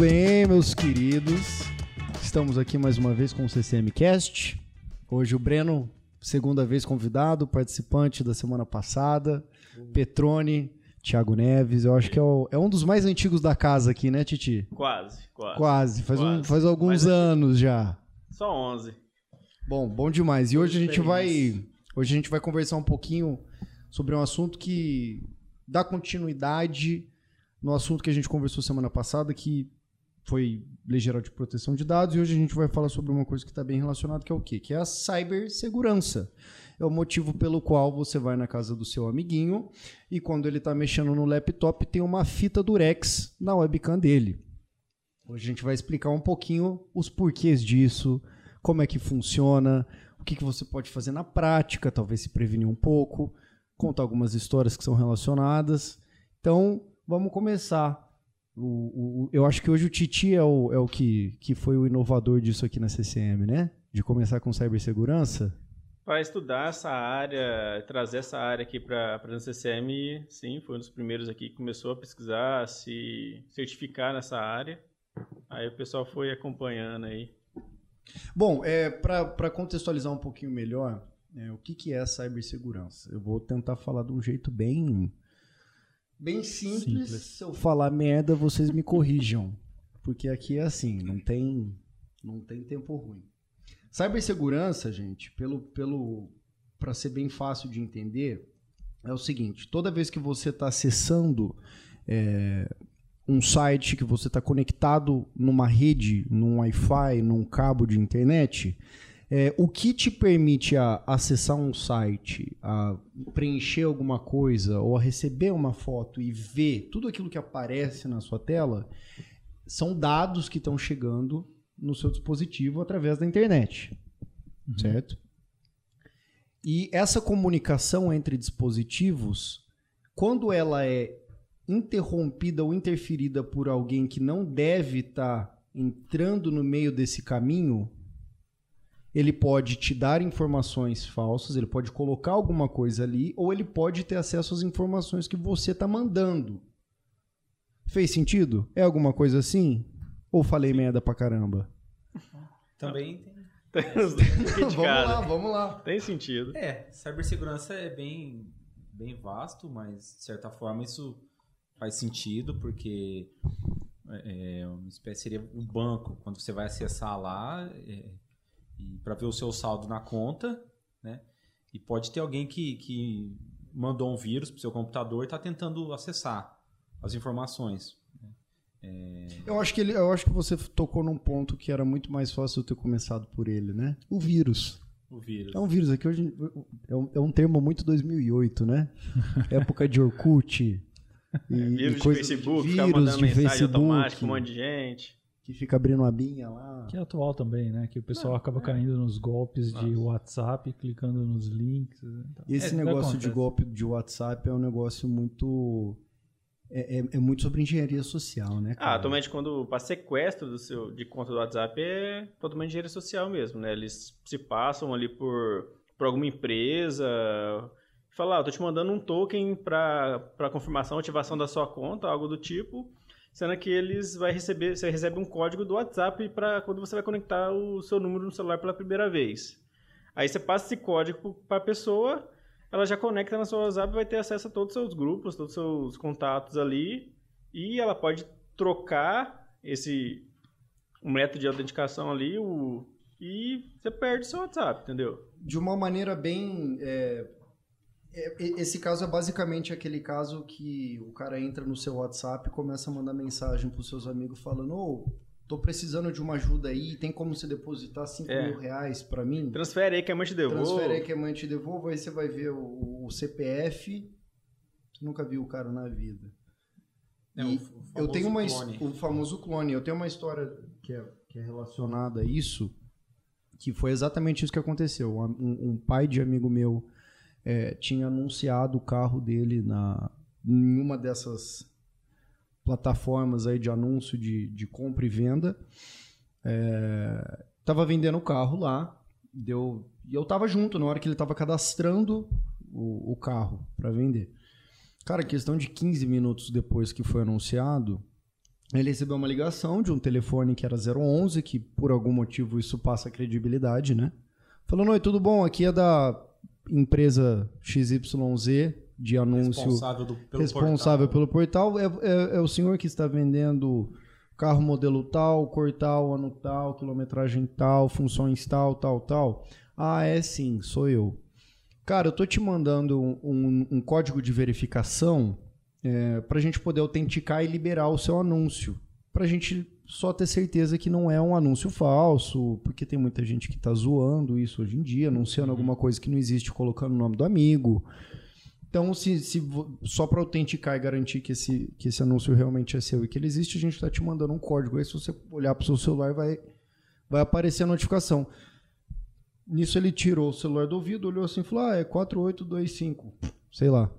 bem, meus queridos? Estamos aqui mais uma vez com o CCM Cast. Hoje o Breno, segunda vez convidado, participante da semana passada. Petrone, Thiago Neves. Eu acho que é, o- é um dos mais antigos da casa aqui, né, Titi? Quase, quase. Quase, faz, um- Quase. faz alguns Mas é- anos já. Só 11. Bom, bom demais. E hoje a gente vai, hoje a gente vai conversar um pouquinho sobre um assunto que dá continuidade no assunto que a gente conversou semana passada, que foi Lei Geral de Proteção de Dados, e hoje a gente vai falar sobre uma coisa que está bem relacionada, que é o quê? Que é a cibersegurança. É o motivo pelo qual você vai na casa do seu amiguinho e quando ele está mexendo no laptop tem uma fita durex na webcam dele. Hoje a gente vai explicar um pouquinho os porquês disso, como é que funciona, o que, que você pode fazer na prática, talvez se prevenir um pouco, contar algumas histórias que são relacionadas. Então, vamos começar. O, o- eu acho que hoje o Titi é o, é o que, que foi o inovador disso aqui na CCM, né? De começar com cibersegurança. Para estudar essa área, trazer essa área aqui para a CCM, sim, foi um dos primeiros aqui que começou a pesquisar, a se certificar nessa área. Aí o pessoal foi acompanhando aí. Bom, é, para contextualizar um pouquinho melhor, é, o que, que é a cibersegurança? Eu vou tentar falar de um jeito bem, bem simples. Simples. Se eu falar merda, vocês me corrijam. Porque aqui é assim, não tem, não tem tempo ruim. Cibersegurança, gente, pelo, pelo, para ser bem fácil de entender, é o seguinte: toda vez que você está acessando é, um site que você está conectado numa rede, num Wi-Fi, num cabo de internet, é, o que te permite a acessar um site, a preencher alguma coisa ou a receber uma foto e ver tudo aquilo que aparece na sua tela são dados que estão chegando no seu dispositivo através da internet, certo? E essa comunicação entre dispositivos, quando ela é interrompida ou interferida por alguém que não deve estar entrando no meio desse caminho, ele pode te dar informações falsas, ele pode colocar alguma coisa ali, ou ele pode ter acesso às informações que você está mandando. Fez sentido? É alguma coisa assim? Ou falei merda pra caramba? Também tem. Tem vamos lá, vamos lá. Tem sentido. É, cibersegurança é bem, bem vasto, mas de certa forma isso faz sentido, porque é, é, uma espécie seria um banco, quando você vai acessar lá é, para ver o seu saldo na conta, né? E pode ter alguém que, que mandou um vírus para o seu computador e está tentando acessar as informações. Eu acho que ele, eu acho que você tocou num ponto que era muito mais fácil eu ter começado por ele, né? O vírus. O vírus. É um vírus aqui hoje é um, é um termo muito 2008, né? Época de Orkut. E, Vírus e de Facebook, vírus ficar mandando de mensagem Facebook, automática, um monte de gente. Que fica abrindo a binha lá. Que é atual também, né? Que o pessoal acaba caindo nos golpes de WhatsApp, clicando nos links. né? Então, Esse é, negócio de golpe de WhatsApp é um negócio muito é, é- é muito sobre engenharia social, né? Ah, cara? atualmente quando para sequestro do seu, de conta do WhatsApp é totalmente engenharia social mesmo, né? Eles se passam ali por, por alguma empresa, falar, ah, eu tô te mandando um token para confirmação, ativação da sua conta, algo do tipo, sendo que eles vai receber, você recebe um código do WhatsApp para quando você vai conectar o seu número no celular pela primeira vez. Aí você passa esse código para a pessoa, ela já conecta na sua WhatsApp vai ter acesso a todos os seus grupos, todos os seus contatos ali, e ela pode trocar esse método de autenticação ali o, e você perde seu WhatsApp, entendeu? de uma maneira bem. é, esse caso é basicamente aquele caso que o cara entra no seu WhatsApp e começa a mandar mensagem pros seus amigos falando: Ô, tô precisando de uma ajuda aí, tem como você depositar 5 É. mil reais pra mim? Transfere aí que a mãe te devolve. Transfere aí que a mãe te devolva, aí você vai ver o, o CPF. Você nunca viu o cara na vida. É, o o eu tenho uma famoso o famoso clone. Eu tenho uma história que é, que é relacionada a isso, que foi exatamente isso que aconteceu. Um, um pai de amigo meu é, tinha anunciado o carro dele na em uma dessas plataformas aí de anúncio de, de compra e venda. É, tava vendendo o carro lá, deu e eu tava junto na hora que ele tava cadastrando o, o carro para vender. Cara, questão de 15 minutos depois que foi anunciado, Ele recebeu uma ligação de um telefone que era 011, que por algum motivo isso passa credibilidade, né? Falando, oi, tudo bom? Aqui é da empresa XYZ de anúncio Responsável, do, pelo responsável portal. pelo portal. É, é- é o senhor que está vendendo carro modelo tal, cor tal, ano tal, quilometragem tal, funções tal, tal, tal. Ah, é sim, sou eu. Cara, eu tô te mandando um, um- um código de verificação é, para a gente poder autenticar e liberar o seu anúncio. Para a gente só ter certeza que não é um anúncio falso, porque tem muita gente que tá zoando isso hoje em dia, anunciando alguma coisa que não existe, colocando o nome do amigo. Então, se, se só para autenticar e garantir que esse, que esse anúncio realmente é seu e que ele existe, a gente está te mandando um código. Aí, se você olhar para o seu celular, vai, vai aparecer a notificação. Nisso, ele tirou o celular do ouvido, olhou assim e falou: Ah, é 4825. Sei lá.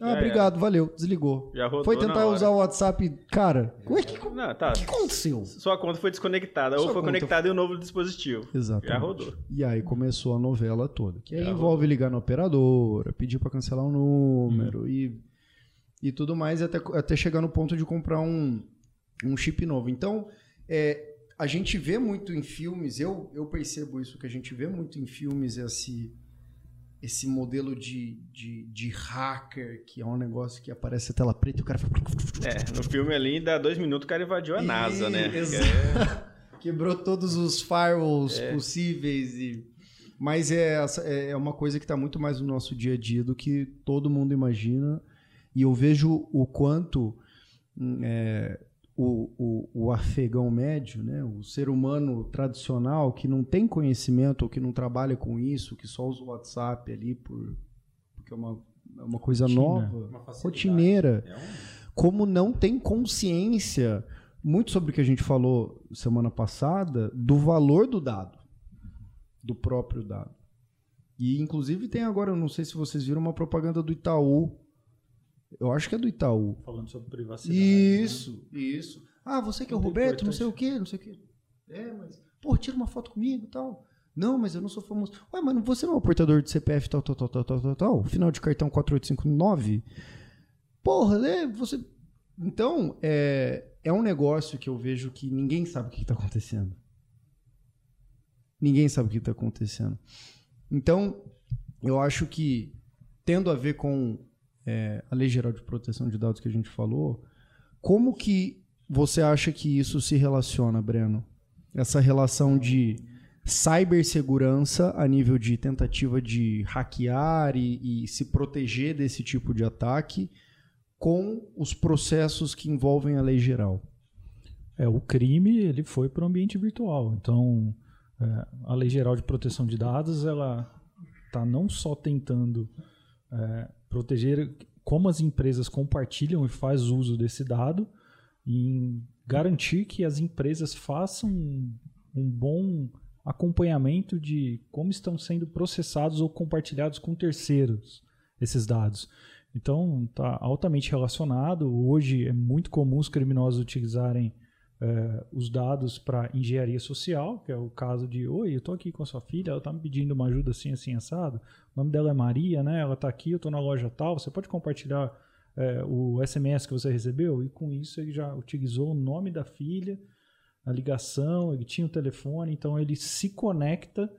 Ah, Já obrigado, valeu. Desligou. Já rodou Foi tentar usar o WhatsApp. Cara, é que, o Não, tá. que aconteceu? Sua conta foi desconectada Sua ou foi conta- conectada em um novo dispositivo. Exatamente. Já rodou. E aí começou a novela toda. Que envolve ligar na operadora, pedir para cancelar o número e, e tudo mais, até, até chegar no ponto de comprar um, um chip novo. Então, é, a gente vê muito em filmes, eu, eu percebo isso, que a gente vê muito em filmes esse, esse modelo de, de, de hacker, que é um negócio que aparece a tela preta e o cara fala... É, no filme ali, dá dois minutos, o cara invadiu a NASA, né? Exato. Quebrou todos os firewalls É. possíveis. E... Mas é, é é uma coisa que está muito mais no nosso dia a dia do que todo mundo imagina. E eu vejo o quanto hum, é, o, o, o afegão médio, né, o ser humano tradicional que não tem conhecimento ou que não trabalha com isso, que só usa o WhatsApp ali por, porque é uma, é uma coisa Rotina. nova, Uma rotineira É um- como não tem consciência, muito sobre o que a gente falou semana passada, do valor do dado, do próprio dado. E inclusive tem agora, eu não sei se vocês viram uma propaganda do Itaú. Eu acho que é do Itaú. Falando sobre privacidade. né? Isso, isso. Ah, você que é o Roberto, não sei o quê, não sei o quê. É, mas. Pô, tira uma foto comigo e tal. Não, mas eu não sou famoso. Ué, mas você não é o portador de CPF tal, tal, tal, tal, tal, tal, tal. Final de cartão 4859. Porra, né? Você. Então, é, é um negócio que eu vejo que ninguém sabe o que está acontecendo. Ninguém sabe o que está acontecendo. Então, eu acho que, tendo a ver com é, a Lei Geral de Proteção de Dados que a gente falou, como que você acha que isso se relaciona, Breno? Essa relação de cibersegurança a nível de tentativa de hackear e, e se proteger desse tipo de ataque com os processos que envolvem a lei geral. É, o crime ele foi para o ambiente virtual. Então, é, a Lei Geral de Proteção de Dados ela está não só tentando é, proteger como as empresas compartilham e faz uso desse dado, em garantir que as empresas façam um, um bom acompanhamento de como estão sendo processados ou compartilhados com terceiros esses dados. Então, está altamente relacionado. Hoje é muito comum os criminosos utilizarem eh, os dados para engenharia social, que é o caso de, oi, eu estou aqui com a sua filha, ela está me pedindo uma ajuda assim, assim, assado. O nome dela é Maria, né? Ela está aqui, eu estou na loja tal. Você pode compartilhar eh, o SMS que você recebeu? E com isso ele já utilizou o nome da filha, a ligação, ele tinha o telefone, então ele se conecta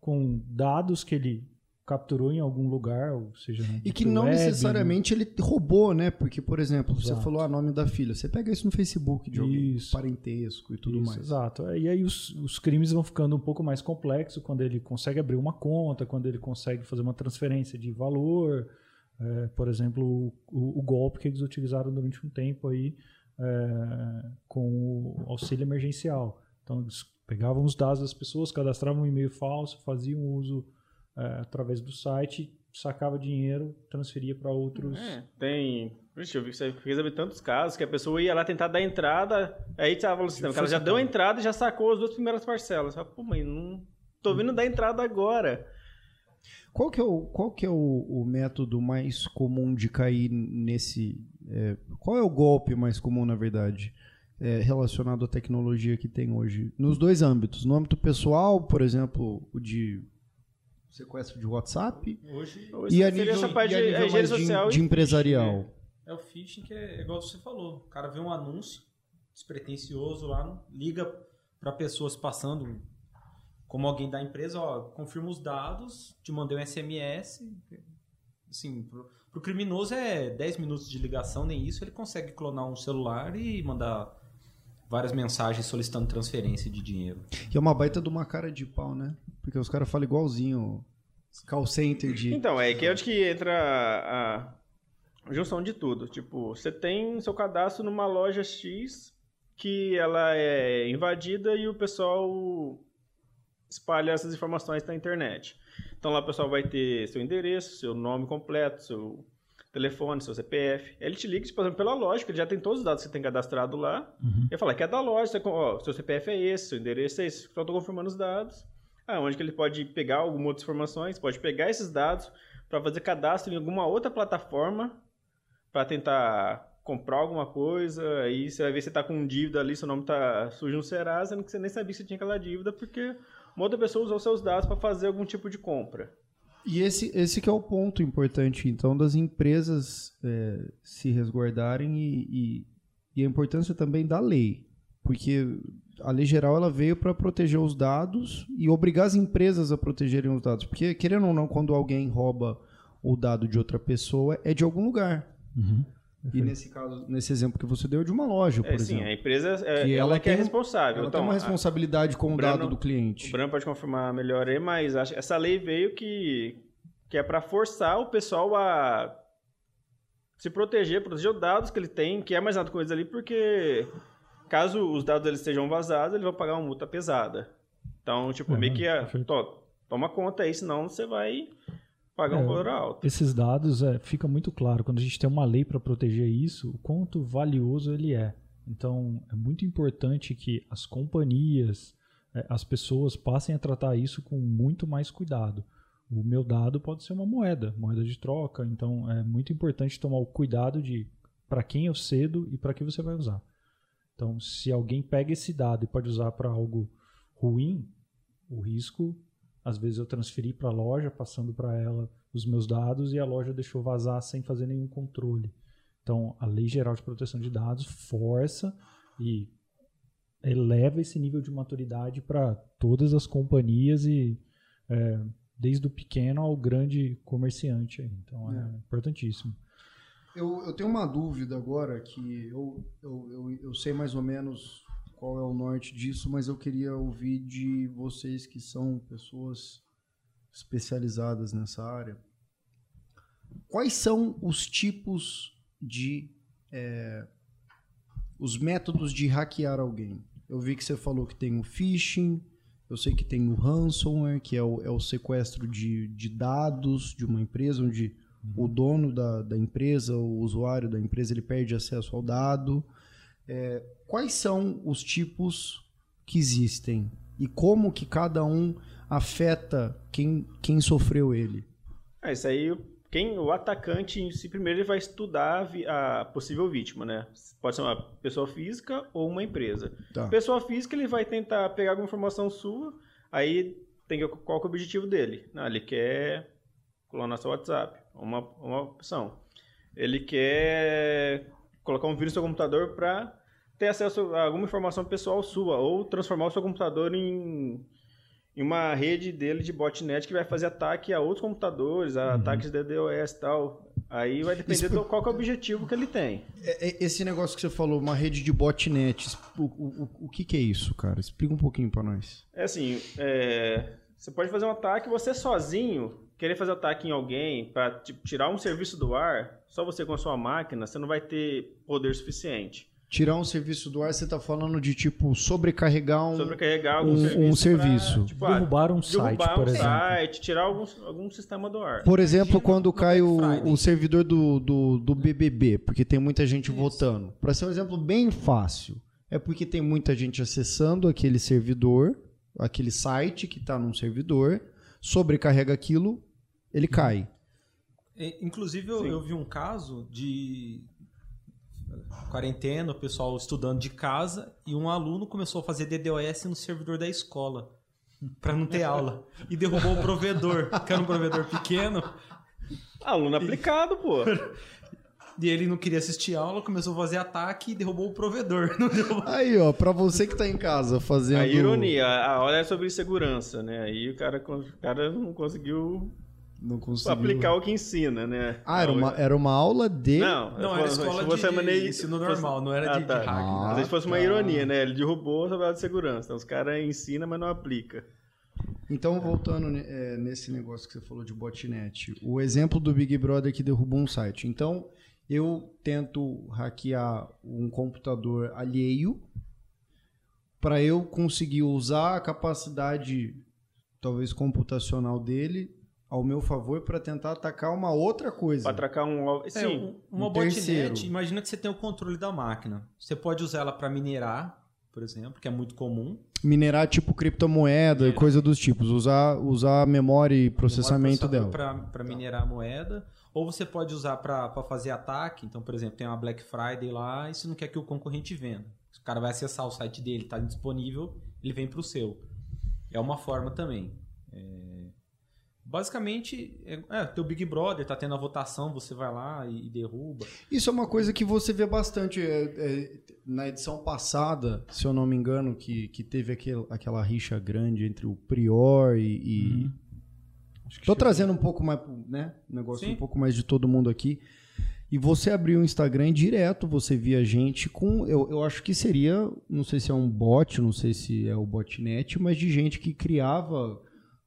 com dados que ele capturou em algum lugar, ou seja, E que não web, necessariamente ele roubou, né? Porque, por exemplo, você Exato. falou a nome da filha. Você pega isso no Facebook de alguém, Isso. parentesco e tudo Isso, mais. Exato. É, E aí os, os crimes vão ficando um pouco mais complexos quando ele consegue abrir uma conta, quando ele consegue fazer uma transferência de valor. É, por exemplo, o, o- o golpe que eles utilizaram durante um tempo aí é, com o auxílio emergencial. Então eles pegavam os dados das pessoas, cadastravam um e-mail falso, faziam uso é, através do site, sacava dinheiro, transferia para outros. É, tem. Vixe, eu vi que você recebe tantos casos que a pessoa ia lá tentar dar entrada, aí tava no sistema, que ela já deu a entrada e já sacou as duas primeiras parcelas. Fala, Pô, mãe, não tô vindo dar entrada agora. Qual que é o, qual que é o, o método mais comum de cair nesse... é, qual é o golpe mais comum, na verdade, é, relacionado à tecnologia que tem hoje? Nos dois âmbitos. No âmbito pessoal, por exemplo, o de sequestro de WhatsApp, Hoje, Hoje e a nível, essa parte e a de nível mais de, social de e- empresarial. É o phishing que é igual você falou. O cara vê um anúncio despretensioso lá, liga para pessoas passando como alguém da empresa, ó, confirma os dados, te mandei um SMS. Assim, pro, pro criminoso é 10 minutos de ligação, nem isso, ele consegue clonar um celular e mandar várias mensagens solicitando transferência de dinheiro. Que é uma baita de uma cara de pau, né? Porque os caras falam igualzinho call center de... Então, é que é onde que entra a junção de tudo. Tipo, você tem seu cadastro numa loja X que ela é invadida e o pessoal espalha essas informações na internet. Então lá o pessoal vai ter seu endereço, seu nome completo, seu telefone, seu CPF. Ele te liga, tipo, por exemplo, pela lógica, ele já tem todos os dados que você tem cadastrado lá. Uhum. Ele fala que é da loja, você, ó, seu CPF é esse, seu endereço é esse. Só estou confirmando os dados. Ah, onde que ele pode pegar algumas outras informações, pode pegar esses dados para fazer cadastro em alguma outra plataforma para tentar comprar alguma coisa, aí você vai ver se você tá com dívida ali, seu nome tá sujo no Serasa, sendo que você nem sabia que você tinha aquela dívida, porque uma outra pessoa usou seus dados para fazer algum tipo de compra. E esse, esse que é o ponto importante, então, das empresas é, se resguardarem e, e, e, a importância também da lei. Porque a lei geral ela veio para proteger os dados e obrigar as empresas a protegerem os dados. Porque, querendo ou não, quando alguém rouba o dado de outra pessoa, é de algum lugar. Uhum. E nesse caso, nesse exemplo que você deu, é de uma loja, por é, exemplo. Sim, a empresa é, que ela, ela que é responsável. Ela então, tem uma responsabilidade a, com o Brano, dado do cliente. O Bruno pode confirmar melhor aí, mas acho, essa lei veio que, que é para forçar o pessoal a se proteger, proteger os dados que ele tem, que é mais nada com eles ali, porque caso os dados eles estejam vazados, ele vai pagar uma multa pesada. Então, tipo, é, meio que é, to, toma conta aí, senão você vai pagar é, um valor alto. Esses dados, é, fica muito claro, quando a gente tem uma lei para proteger isso, o quanto valioso ele é. Então, é muito importante que as companhias, é, as pessoas passem a tratar isso com muito mais cuidado. O meu dado pode ser uma moeda, moeda de troca, então é muito importante tomar o cuidado de para quem eu cedo e para que você vai usar. Então, se alguém pega esse dado e pode usar para algo ruim, o risco às vezes eu transferi para a loja, passando para ela os meus dados e a loja deixou vazar sem fazer nenhum controle. Então, a Lei Geral de Proteção de Dados força e eleva esse nível de maturidade para todas as companhias e é, desde o pequeno ao grande comerciante. Então, é, é importantíssimo. Eu, eu, tenho uma dúvida agora que eu, eu, eu, eu sei mais ou menos qual é o norte disso, mas eu queria ouvir de vocês que são pessoas especializadas nessa área. Quais são os tipos de. É, os métodos de hackear alguém? Eu vi que você falou que tem o phishing, eu sei que tem o ransomware, que é o, é o sequestro de, de dados de uma empresa, onde uhum. o dono da, da empresa, o usuário da empresa, ele perde acesso ao dado. É, quais são os tipos que existem e como que cada um afeta quem, quem sofreu ele? É, isso aí, quem, o atacante em si, primeiro ele vai estudar a possível vítima, né? Pode ser uma pessoa física ou uma empresa. Tá. Pessoa física, ele vai tentar pegar alguma informação sua, aí tem que, qual é o objetivo dele? Não, ele quer clonar seu WhatsApp, uma, uma opção. Ele quer colocar um vírus no seu computador para ter acesso a alguma informação pessoal sua ou transformar o seu computador em, em uma rede dele de botnet que vai fazer ataque a outros computadores, a uhum. ataques de DDoS e tal. Aí vai depender Isso... do qual é o objetivo que ele tem. É, é, esse negócio que você falou, uma rede de botnets, o, o, o que, que é isso, cara? Explica um pouquinho para nós. É assim, é, você pode fazer um ataque você sozinho, querer fazer ataque em alguém para tipo, tirar um serviço do ar, só você com a sua máquina, você não vai ter poder suficiente. Tirar um serviço do ar, você está falando de tipo sobrecarregar um, sobrecarregar um, serviço. Um serviço. Pra, tipo, derrubar um site, derrubar por um exemplo. site, tirar algum, algum sistema do ar. Por exemplo, quando cai o, o servidor do, do, do BBB, porque tem muita gente Isso. votando. Para ser um exemplo bem fácil, é porque tem muita gente acessando aquele servidor, aquele site que está num servidor, sobrecarrega aquilo, ele cai. Inclusive, eu, eu, vi um caso de quarentena, o pessoal estudando de casa, e um aluno começou a fazer DDoS no servidor da escola para não ter aula e derrubou o provedor, que era um provedor pequeno. Aluno aplicado, pô. e ele não queria assistir aula, começou a fazer ataque e derrubou o provedor. Não derrubou. Aí, ó, pra você que tá em casa fazendo. A ironia, a aula é sobre segurança, né? Aí o cara, o cara não conseguiu Não conseguiu. aplicar o que ensina, né? Ah, era uma, era uma aula de. Não, Não, era escola se de, você de maneira- ensino normal, não era Ah, de, tá. de hack. Ah, Às vezes fosse uma tá. ironia, né? Ele derrubou a aula de segurança. Então os caras ensinam, mas não aplica. Então, voltando ne- é, nesse negócio que você falou de botnet, o exemplo do Big Brother que derrubou um site. Então, eu tento hackear um computador alheio para eu conseguir usar a capacidade, talvez computacional dele, ao meu favor para tentar atacar uma outra coisa. Pra atracar um. É, Sim. um- uma um botnet, terceiro. imagina que você tem o controle da máquina. Você pode usar ela para minerar, por exemplo, que é muito comum. Minerar tipo criptomoeda e coisa dos tipos. Usar, usar a memória e processamento dela. Para minerar a moeda. Ou você pode usar para fazer ataque. Então, por exemplo, tem uma Black Friday lá e você não quer que o concorrente venda. O cara vai acessar o site dele, está disponível, ele vem para o seu. É uma forma também. É, Basicamente, é, é, teu Big Brother tá tendo a votação, você vai lá e, e derruba. Isso é uma coisa que você vê bastante é, é, na edição passada, se eu não me engano, que, que teve aquela rixa grande entre o Prior e. e... Uhum. Chegou. trazendo um pouco mais, né? Um negócio Sim. um pouco mais de todo mundo aqui. E você abriu o Instagram e direto, você via gente com. Eu, eu acho que seria, não sei se é um bot, não sei se é o botnet, mas de gente que criava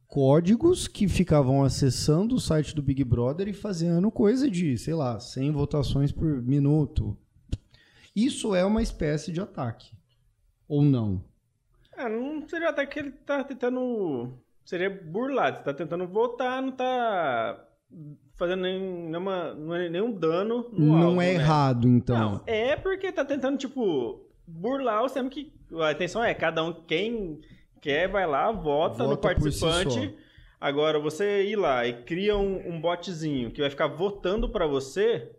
códigos que ficavam acessando o site do Big Brother e fazendo coisa de, sei lá, 100 votações por minuto. Isso é uma espécie de ataque. Ou não? É, não seria até que ele tá tentando. Seria burlado. Você tá tentando votar, não tá fazendo nem- nenhuma, é nenhum dano no não alvo, é né? errado, então. Não, é porque tá tentando, tipo, burlar o sistema que. A intenção é, cada um, quem quer, vai lá, vota, no Vota si participante. só. Agora, você ir lá e cria um, um botzinho que vai ficar votando pra você.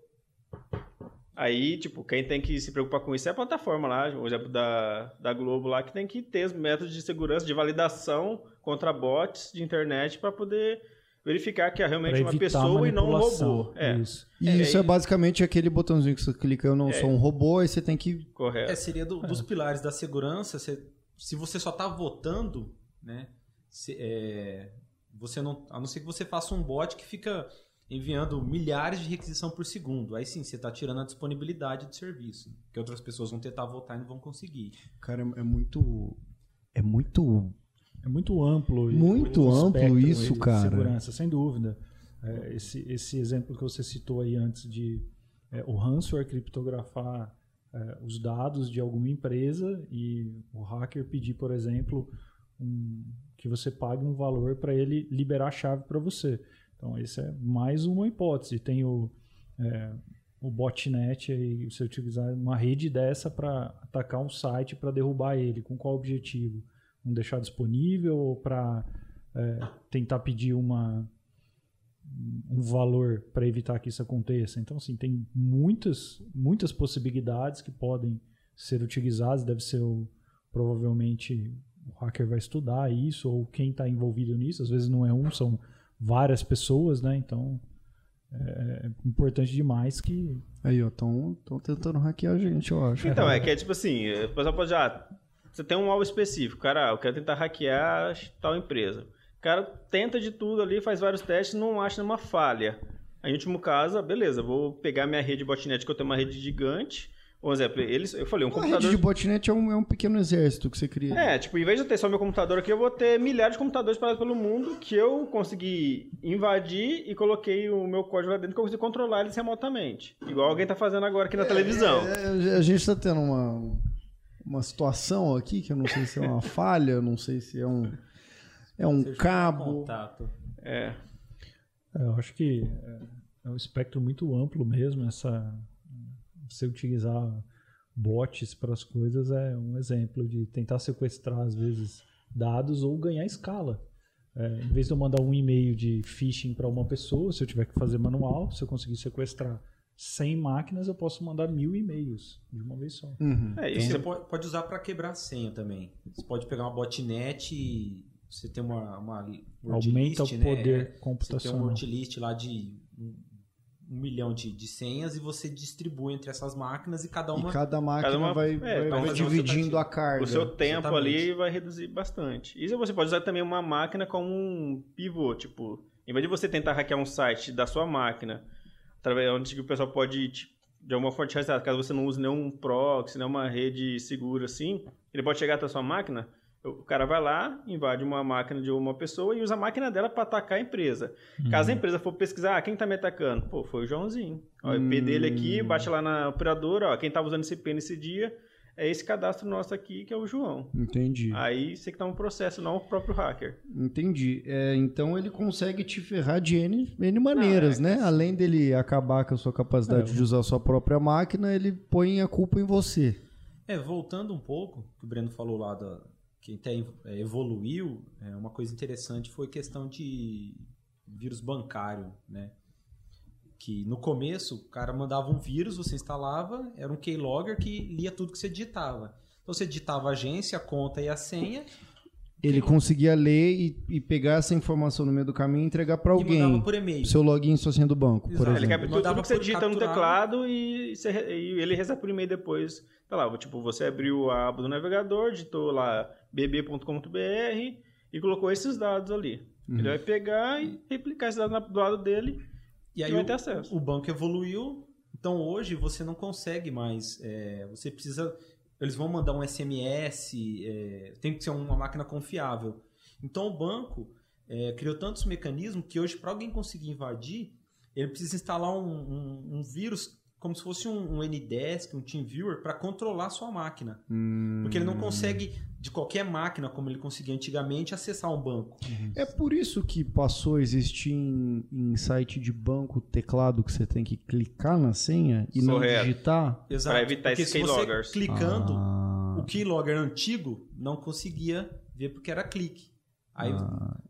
Aí, tipo, quem tem que se preocupar com isso é a plataforma lá, por exemplo, da, da Globo lá, que tem que ter os métodos de segurança, de validação contra bots de internet pra poder verificar que é realmente uma pessoa e não um robô. É, Isso. E É, isso é é- basicamente aquele botãozinho que você clica, eu não É. sou um robô, aí você tem que. correto. É, seria do- dos pilares da segurança. Se, se você só tá votando, né? se- é, você não, a não ser que você faça um bot que fica enviando milhares de requisição por segundo. Aí sim, você está tirando a disponibilidade do serviço. Que outras pessoas vão tentar votar e não vão conseguir. Cara, é é muito. É muito. É muito amplo. Muito o amplo isso, de cara. Segurança, sem dúvida. É, esse, esse exemplo que você citou aí antes de é, o ransomware criptografar é, os dados de alguma empresa e o hacker pedir, por exemplo, um- que você pague um valor para ele liberar a chave para você. Então, esse é mais uma hipótese. Tem o, é, o botnet aí, você utilizar uma rede dessa para atacar um site para derrubar ele. Com qual objetivo? Não deixar disponível ou para tentar pedir uma um valor para evitar que isso aconteça. Então, assim, tem muitas, muitas possibilidades que podem ser utilizadas. Deve ser o, provavelmente o hacker vai estudar isso ou quem está envolvido nisso. Às vezes não é um, são várias pessoas, né? Então é, é importante demais que Aí, ó, estão tentando hackear a gente, eu acho. Então, é que é tipo assim, o pessoal pode já. Você tem um alvo específico, cara, ah, eu quero tentar hackear tal empresa. O cara tenta de tudo ali, faz vários testes, não acha nenhuma falha. Aí, em último caso, ah, beleza, vou pegar minha rede botnet, que eu tenho uma rede gigante. Por exemplo, eles, eu falei, um A computador. rede de botnet é um, é um pequeno exército que você cria. É, tipo, em vez de eu ter só meu computador aqui, eu vou ter milhares de computadores espalhados pelo mundo que eu consegui invadir e coloquei o meu código lá dentro que eu consegui controlar eles remotamente. Igual alguém tá fazendo agora aqui na televisão. É, a gente está tendo uma, uma situação aqui que eu não sei se é uma falha, não sei se é um, é um Seja cabo. Contato. É. É, eu acho que é, é um espectro muito amplo mesmo. Essa você utilizar bots para as coisas é um exemplo de tentar sequestrar às vezes dados ou ganhar escala. É, em vez de eu mandar um e-mail de phishing para uma pessoa, se eu tiver que fazer manual, se eu conseguir sequestrar 100 máquinas, eu posso mandar mil e-mails de uma vez só. Uhum. É, E isso você pode, pode usar para quebrar a senha também. Você pode pegar uma botnet e você tem uma, uma Aumenta list, o né? poder Você tem um computacional. list lá de um milhão de, de senhas e você distribui entre essas máquinas e cada uma. E cada máquina Cada uma- vai, é, vai- vai dividindo a carga. O seu tempo Exatamente. ali vai reduzir bastante. E você pode usar também uma máquina como um pivô, tipo, em vez de você tentar hackear um site da sua máquina, através onde o pessoal pode te- de alguma forma te rastrear, caso você não use nenhum proxy, nenhuma rede segura assim, ele pode chegar até a sua máquina, o cara vai lá, invade uma máquina de uma pessoa e usa a máquina dela para atacar a empresa. Caso a empresa for pesquisar, ah, quem tá me atacando? Pô, foi o Joãozinho. Ó, o IP dele aqui, bate lá na operadora, ó, quem tava usando esse IP nesse dia é esse cadastro nosso aqui, que é o João. Entendi. Aí você que tá um processo, não o próprio hacker. Entendi. É, então ele consegue te ferrar de N, N maneiras, né? Além dele acabar com a sua capacidade É. de usar a sua própria máquina, ele põe a culpa em você. É, voltando um pouco, que o Breno falou lá da que até é, evoluiu, é, uma coisa interessante foi questão de vírus bancário, né? Que no começo o cara mandava um vírus, você instalava, era um keylogger que lia tudo que você digitava. Então você digitava a agência, a conta e a senha Ele conseguia ler e, e pegar essa informação no meio do caminho e entregar para e mandava alguém. por e-mail. Seu login e sua senha do banco, por Exato. Ele exemplo. captura tudo que você por digita no teclado e, você e ele recebe por e-mail depois. Tá lá, tipo, você abriu a aba do navegador, digitou lá bb.com.br e colocou esses dados ali. Uhum. Ele vai pegar e replicar esses dados do lado dele E aí vai o, ter acesso. o banco evoluiu, então hoje você não consegue mais. é, você precisa. Eles vão mandar um SMS, é, tem que ser uma máquina confiável. Então o banco é, criou tantos mecanismos que hoje, para alguém conseguir invadir, ele precisa instalar um, um- um vírus como se fosse um, um Ndesk, um TeamViewer, para controlar a sua máquina. Hum. Porque ele não consegue, de qualquer máquina, como ele conseguia antigamente, acessar um banco. É por isso que passou a existir em, em site de banco teclado que você tem que clicar na senha e não digitar. Exato. Pra evitar Porque esses se você keyloggers. clicando, Ah. o keylogger antigo não conseguia ver porque era clique. Aí Ou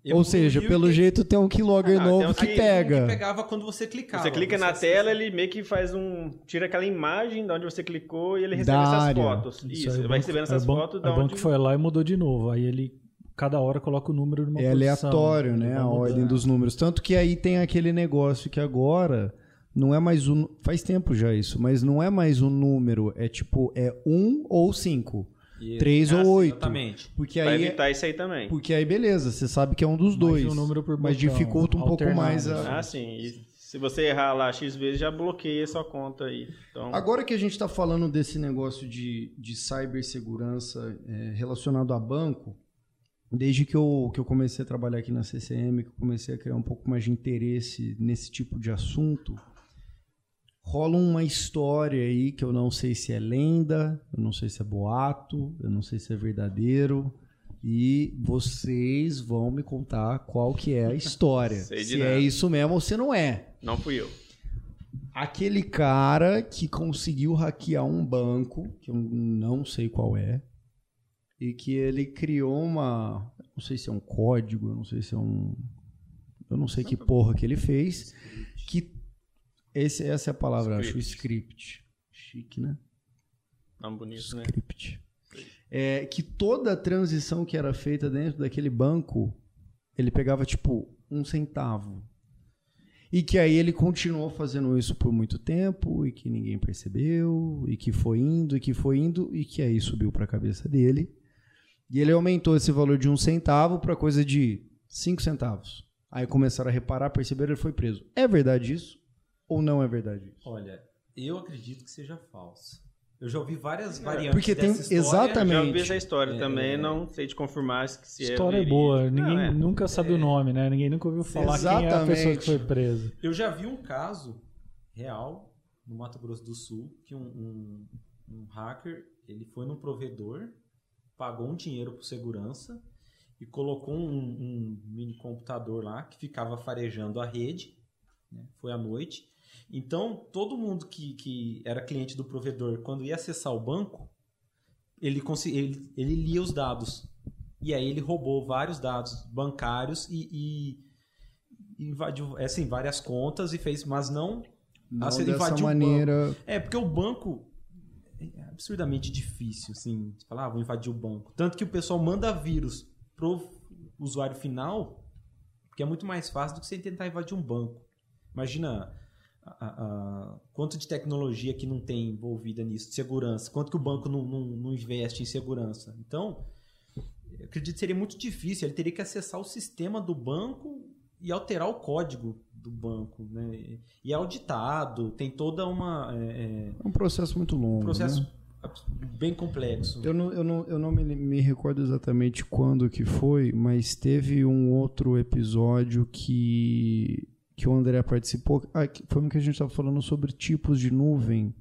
evoluiu seja, pelo tem- jeito tem um keylogger Ah, novo um que pega. que pegava quando você clicava. Você clica na acessa- tela, ele meio que faz um. tira aquela imagem de onde você clicou e ele recebe Da essas área. fotos. Isso, aí ele o vai recebendo essas banco- fotos o banco onde. foi lá e mudou de novo. Aí ele, cada hora, coloca o número numa É posição. aleatório, Ele né? A ordem dos números. Tanto que aí tem aquele negócio que agora não é mais um. Faz tempo já isso, mas não é mais um número. É tipo, é um ou cinco. Isso. Três Ah, ou sim, oito. Exatamente. Porque Vai aí. evitar isso aí também. Porque aí, beleza, você sabe que é um dos Mais dois. um número por mas botão, dificulta um pouco mais a. Ah, sim. E se você errar lá X vezes, já bloqueia sua conta aí. Então, Agora que a gente está falando desse negócio de, de cibersegurança é, relacionado a banco, desde que eu, que eu comecei a trabalhar aqui na CCM, que eu comecei a criar um pouco mais de interesse nesse tipo de assunto, rola uma história aí que eu não sei se é lenda, eu não sei se é boato, eu não sei se é verdadeiro. E vocês vão me contar qual que é a história. Se nada. é isso mesmo ou se não é. não fui eu. Aquele cara que conseguiu hackear um banco, que eu não sei qual é, e que ele criou uma. Não sei se é um código, eu não sei se é um. Eu não sei que porra que ele fez. Que. Esse, essa é a palavra, eu acho, o script. Chique, né? Nome bonito, né? Script. É, que toda a transição que era feita dentro daquele banco, ele pegava tipo um centavo. E que aí ele continuou fazendo isso por muito tempo e que ninguém percebeu, e que foi indo, e que foi indo, e que aí subiu para a cabeça dele. E ele aumentou esse valor de um centavo para coisa de cinco centavos. Aí começaram a reparar, perceberam, ele foi preso. É verdade isso? Ou não é verdade isso? Olha, eu acredito que seja falso. Eu já ouvi várias variantes Porque tem dessa história. exatamente- Já ouvi essa história É. também, não sei te confirmar se é História verídico. boa. Ninguém Não, é. nunca sabe o nome, né? Ninguém nunca ouviu falar quem é a pessoa Exatamente. que foi presa. Eu já vi um caso real no Mato Grosso do Sul que um, um- um hacker ele foi num provedor, pagou um dinheiro por segurança e colocou um, um mini computador lá que ficava farejando a rede. né? Foi à noite. Então todo mundo que, que era cliente do provedor, quando ia acessar o banco, ele, ele, ele lia os dados. E aí ele roubou vários dados bancários e, e invadiu assim, várias contas e fez, mas não. Não você dessa maneira. É, porque o banco é absurdamente difícil, assim, de falar, ah, vou invadir o banco. Tanto que o pessoal manda vírus pro usuário final, porque é muito mais fácil do que você tentar invadir um banco. Imagina a- a- quanto de tecnologia que não tem envolvida nisso, de segurança, quanto que o banco não, não, não investe em segurança. Então, acredito que seria muito difícil, ele teria que acessar o sistema do banco e alterar o código do banco, né? E é auditado, tem toda uma é, é, É um processo muito longo. um processo né? bem complexo. Eu não, eu não, eu não me, me recordo exatamente quando que foi, mas teve um outro episódio que, que o André participou. Ah, foi um que a gente estava falando sobre tipos de nuvem.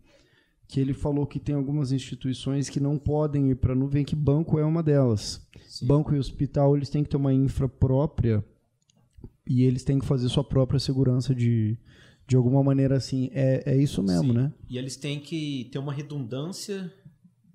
Que ele falou que tem algumas instituições que não podem ir para a nuvem, que banco é uma delas. Sim. Banco e hospital, eles têm que ter uma infra própria e eles têm que fazer sua própria segurança de, de alguma maneira assim. É, é isso mesmo, Sim. né? E eles têm que ter uma redundância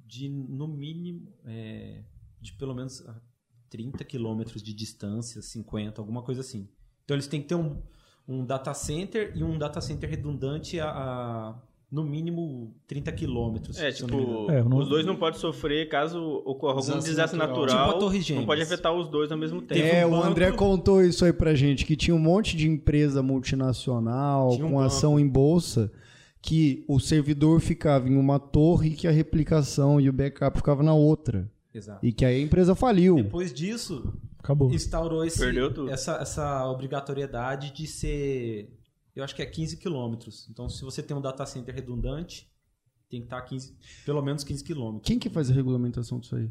de, no mínimo, é, de pelo menos ah, 30 quilômetros de distância, 50, alguma coisa assim. Então eles têm que ter um, um data center e um data center redundante a, a, no mínimo 30 quilômetros. É, tipo. É, não- os dois não podem sofrer caso ocorra algum Desastre desastre natural. natural. Tipo a Torre não pode afetar os dois ao mesmo tempo. É, um o André contou isso aí pra gente, que tinha um monte de empresa multinacional um com banco. ação em bolsa, que o servidor ficava em uma torre e que a replicação e o backup ficava na outra. Exato. E que aí a empresa faliu. Depois disso, Acabou. instaurou esse, Perdeu tudo. Essa, essa obrigatoriedade de ser, eu acho que é 15 quilômetros. Então, se você tem um data center redundante, tem que estar 15, pelo menos 15 quilômetros. Quem que faz a regulamentação disso aí?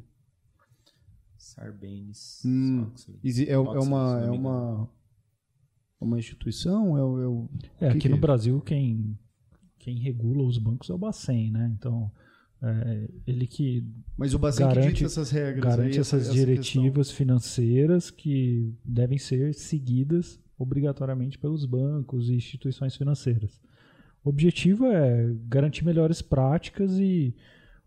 Sarbanes. Hum. Oxley. Exi- É, é se uma, é uma, uma instituição? É, é o- É, que aqui que no é? Brasil quem, quem regula os bancos é o Bacen, né? Então, é, ele que Mas o Bacen que Garante- dita essas regras. garante aí, essa- essas essa diretivas financeiras que devem ser seguidas obrigatoriamente pelos bancos e instituições financeiras. O objetivo é garantir melhores práticas e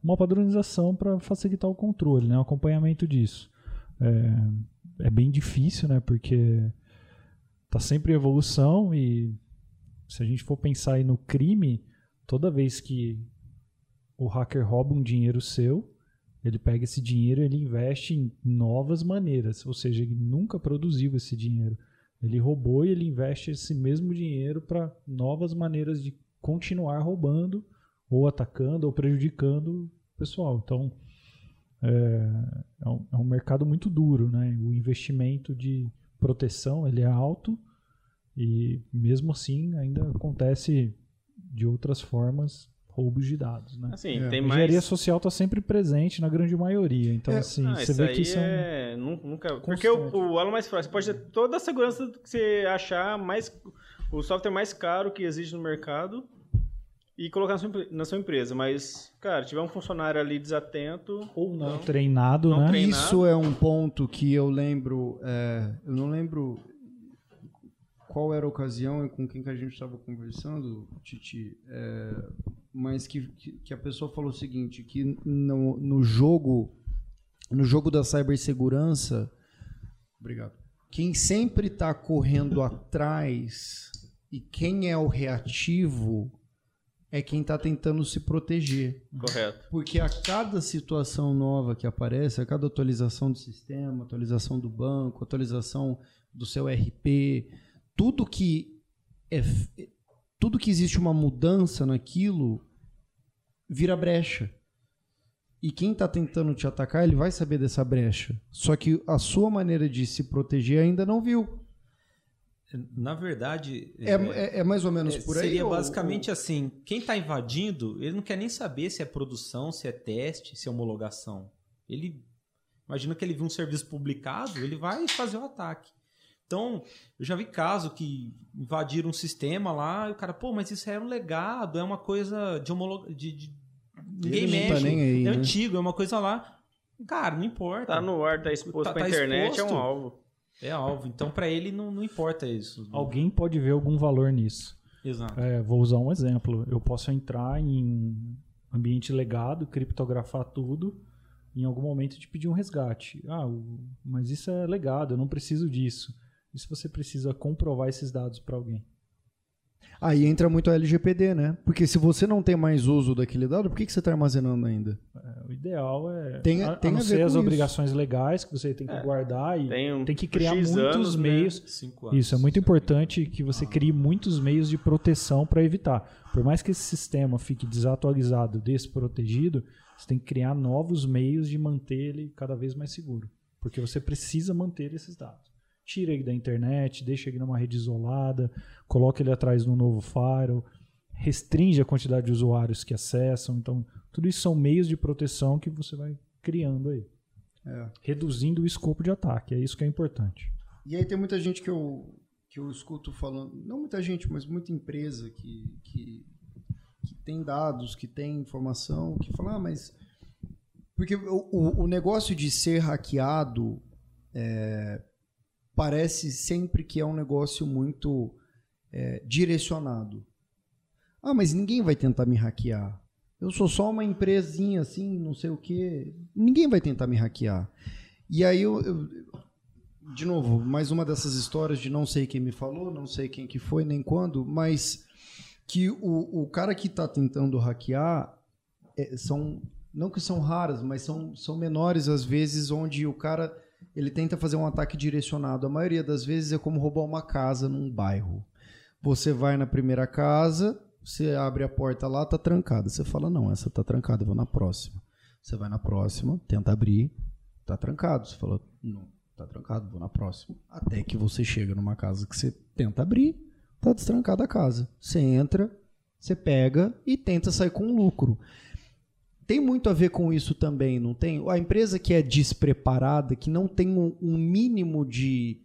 uma padronização para facilitar o controle, né? o acompanhamento disso. É, é bem difícil, né? porque está sempre em evolução e se a gente for pensar aí no crime, toda vez que o hacker rouba um dinheiro seu, ele pega esse dinheiro e ele investe em novas maneiras, ou seja, ele nunca produziu esse dinheiro. Ele roubou e ele investe esse mesmo dinheiro para novas maneiras de continuar roubando, ou atacando, ou prejudicando o pessoal. Então, é, é um, é um mercado muito duro, né? O investimento de proteção ele é alto e mesmo assim ainda acontece de outras formas roubos de dados, né? Assim, É. tem A engenharia mais. social está sempre presente na grande maioria. Então, É, assim, Ah, você isso vê que são. é. nu- Nunca. Porque o, Constante. o elo mais fácil. Você pode ter toda a segurança que você achar mais. O software mais caro que existe no mercado e colocar na sua, na sua empresa. Mas, cara, tiver um funcionário ali desatento. Ou não Não. treinado, Não né? treina. Isso é um ponto que eu lembro. é, eu não lembro qual era a ocasião e com quem que a gente estava conversando, Titi, é, mas que, que, a pessoa falou o seguinte, que no, no jogo no jogo da cibersegurança, obrigado, quem sempre está correndo atrás e quem é o reativo é quem está tentando se proteger. Correto. Porque a cada situação nova que aparece, a cada atualização do sistema, atualização do banco, atualização do seu RP, tudo que é tudo que existe uma mudança naquilo vira brecha. E quem está tentando te atacar, ele vai saber dessa brecha. Só que a sua maneira de se proteger ainda não viu. Na verdade, É, é- é mais ou menos É, por aí? Seria ou- basicamente assim: quem está invadindo, ele não quer nem saber se é produção, se é teste, se é homologação. Ele imagina que ele viu um serviço publicado, ele vai fazer o ataque. Então, eu já vi caso que invadiram um sistema lá e o cara, pô, mas isso era um legado, é uma coisa de homologação. De, de- Ninguém não mexe, tá nem aí, é né? antigo, é uma coisa lá. Cara, não importa. Tá no ar, tá exposto Tá- pra tá internet, é exposto. um alvo. É alvo. Então, para ele, não, não importa isso. Alguém pode ver algum valor nisso. Exato. É, vou usar um exemplo. Eu posso entrar em um ambiente legado, criptografar tudo, em algum momento te pedir um resgate. Ah, mas isso é legado, eu não preciso disso. E se você precisa comprovar esses dados para alguém? Aí entra muito a LGPD, né? Porque se você não tem mais uso daquele dado, por que, que você está armazenando ainda? É, o ideal é Tem- a, tem a não a ver as isso. obrigações legais que você tem que guardar e Tem, um, tem que criar muitos anos, né? meios. Cinco anos. Isso é muito importante que você crie muitos meios de proteção para evitar. Por mais que esse sistema fique desatualizado, desprotegido, você tem que criar novos meios de manter ele cada vez mais seguro, porque você precisa manter esses dados. Tira ele da internet, deixa ele numa rede isolada, coloca ele atrás de um novo firewall, restringe a quantidade de usuários que acessam. Então, tudo isso são meios de proteção que você vai criando aí, É. reduzindo o escopo de ataque. É isso que é importante. E aí tem muita gente que eu, que eu escuto falando, não muita gente, mas muita empresa que, que, que tem dados, que tem informação, que fala, ah, mas. Porque o, o, o negócio de ser hackeado é, parece sempre que é um negócio muito é, direcionado. Ah, mas ninguém vai tentar me hackear. Eu sou só uma empresinha assim, não sei o quê. Ninguém vai tentar me hackear. E aí eu- eu, de novo, mais uma dessas histórias de não sei quem me falou, não sei quem que foi, nem quando, mas que o, o cara que está tentando hackear é, são, não que são raras, mas são, são menores às vezes, onde o cara ele tenta fazer um ataque direcionado. A maioria das vezes é como roubar uma casa num bairro. Você vai na primeira casa, você abre a porta lá, tá trancada. Você fala, não, essa tá trancada, vou na próxima. Você vai na próxima, tenta abrir, tá trancado. Você fala, não, tá trancado, vou na próxima. Até que você chega numa casa que você tenta abrir, tá destrancada a casa. Você entra, você pega e tenta sair com lucro. Tem muito a ver com isso também, não tem? A empresa que é despreparada, que não tem um, um mínimo de,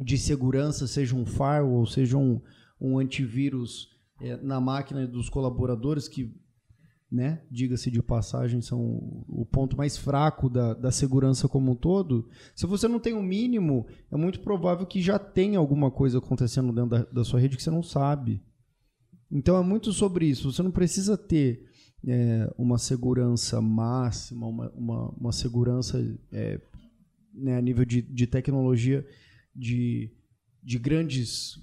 de segurança, seja um firewall, seja um, um antivírus é, na máquina dos colaboradores, que, né, diga-se de passagem, são o ponto mais fraco da, da segurança como um todo. Se você não tem o mínimo, é muito provável que já tenha alguma coisa acontecendo dentro da, da sua rede que você não sabe. Então é muito sobre isso. Você não precisa ter é, uma segurança máxima, uma, uma, uma segurança é, né, a nível de, de tecnologia de, de grandes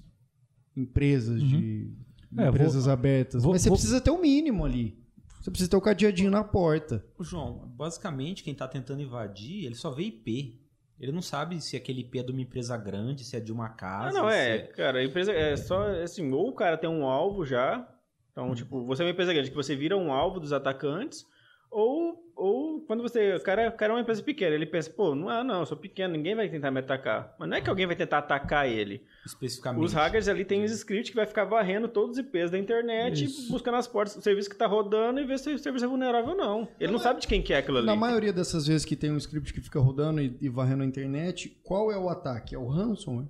empresas, de É, empresas abertas. vou- Mas você vou- precisa ter o mínimo ali. Você precisa ter o cadeadinho na porta. João, basicamente quem está tentando invadir, ele só vê IP. Ele não sabe se aquele IP é de uma empresa grande, se é de uma casa. Ah, não, se é, cara, a empresa é só assim, ou o cara tem um alvo já, então, tipo, você é uma empresa grande que você vira um alvo dos atacantes, ou, ou quando você, o cara, o cara é uma empresa pequena, ele pensa, pô, não, ah, não, eu sou pequeno, ninguém vai tentar me atacar. Mas não é que alguém vai tentar atacar ele. especificamente. Os hackers ali têm os scripts que vai ficar varrendo todos os IPs da internet, Isso. buscando as portas do serviço que tá rodando e ver se o serviço é vulnerável ou não. Ele não sabe de quem que é aquilo ali. Na maioria dessas vezes que tem um script que fica rodando e, e varrendo a internet, qual é o ataque? É o ransomware?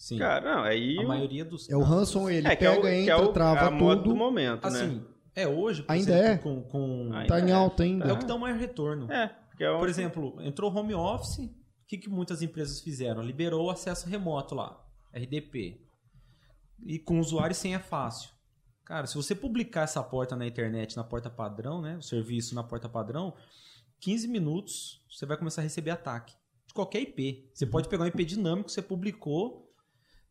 Sim. Cara, não, aí... a o- maioria dos É o ransomware, ele é, é pega, o, que entra, é o, trava a moda tudo. do momento, né? Assim, é hoje, por Ainda exemplo, é? com, com- Ainda Tá em é. alta ainda. é o que dá o maior retorno. É, é o... Por exemplo, entrou home office, o que, que muitas empresas fizeram? Liberou o acesso remoto lá, RDP. E com usuário sem é fácil. Cara, se você publicar essa porta na internet, na porta padrão, né, o serviço na porta padrão, 15 minutos você vai começar a receber ataque. De qualquer IP. Você pode pegar um IP dinâmico que você publicou,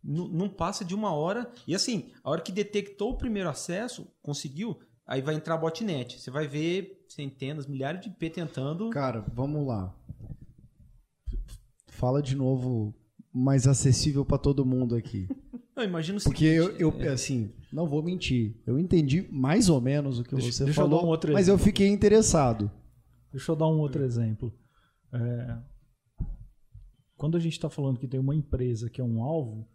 não passa de uma hora. E assim, a hora que detectou o primeiro acesso, conseguiu, aí vai entrar botnet. Você vai ver centenas, milhares de IP tentando. Cara, vamos lá. Fala de novo mais acessível pra todo mundo aqui. Não, imagina o Porque eu, seguinte, eu, é, assim, não vou mentir. Eu entendi mais ou menos o que Deixa- você deixa eu falou, dar um outro mas eu exemplo. fiquei interessado. Deixa eu dar um outro exemplo. É, quando a gente está falando que tem uma empresa que é um alvo,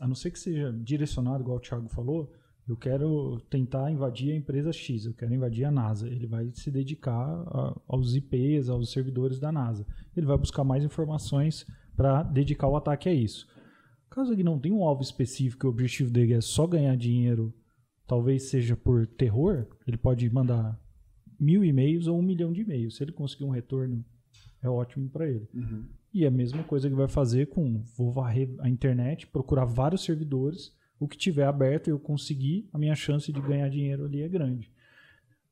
a não ser que seja direcionado, igual o Thiago falou, eu quero tentar invadir a empresa X, eu quero invadir a NASA. Ele vai se dedicar a- aos IPs, aos servidores da NASA. Ele vai buscar mais informações para dedicar o ataque a isso. Caso ele não tenha um alvo específico, o objetivo dele é só ganhar dinheiro, talvez seja por terror, ele pode mandar mil e-mails ou um milhão de e-mails. Se ele conseguir um retorno, é ótimo para ele. E a mesma coisa que vai fazer com vou varrer a internet, procurar vários servidores, o que tiver aberto eu conseguir, a minha chance de ganhar dinheiro ali é grande.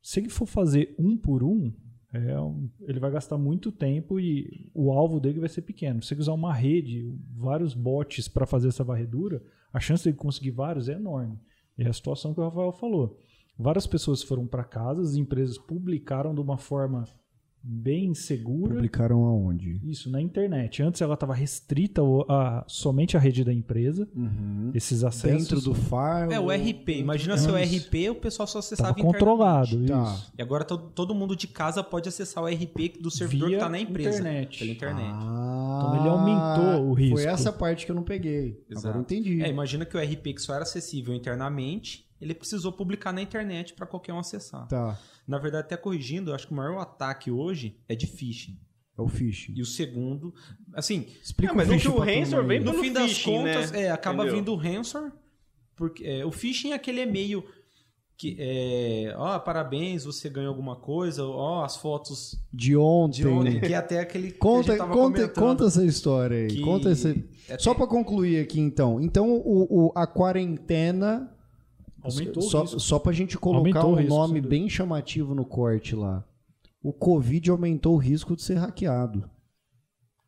Se ele for fazer um por um, é ele vai gastar muito tempo e o alvo dele vai ser pequeno. Se ele usar uma rede, vários bots para fazer essa varredura, a chance de conseguir vários é enorme. É a situação que o Rafael falou. Várias pessoas foram para casa, as empresas publicaram de uma forma bem segura. Publicaram aonde? Isso, na internet. Antes ela estava restrita ao- a, somente à rede da empresa, esses acessos. Dentro do firewall. É, o RP. Imagina se o Isso. RP o pessoal só acessava Estava internamente. controlado. Tá. Isso. E agora to- todo mundo de casa pode acessar o RP do servidor Via que está na empresa. internet. Pela internet. Ah, Então ele aumentou o risco. Foi essa parte que eu não peguei. Exato. Agora eu entendi. É, imagina que o RP que só era acessível internamente, ele precisou publicar na internet para qualquer um acessar. Tá. Na verdade, até corrigindo, eu acho que o maior ataque hoje é de phishing. É o phishing. E o segundo, assim, Explica mas o phishing que o Ransomware vem no do fim das phishing, contas, né? é, acaba Entendeu? vindo o ransomware, porque é, o phishing é aquele e-mail que é, ó, parabéns, você ganhou alguma coisa, ó, as fotos De ontem. de ontem, que é até aquele Conta, conta, conta essa história aí. que Conta essa... é Só pra concluir aqui, então. Então, o, o- a quarentena. Aumentou o só, risco. só pra gente colocar Aumentou um risco, nome bem chamativo no corte lá. O Covid aumentou o risco de ser hackeado.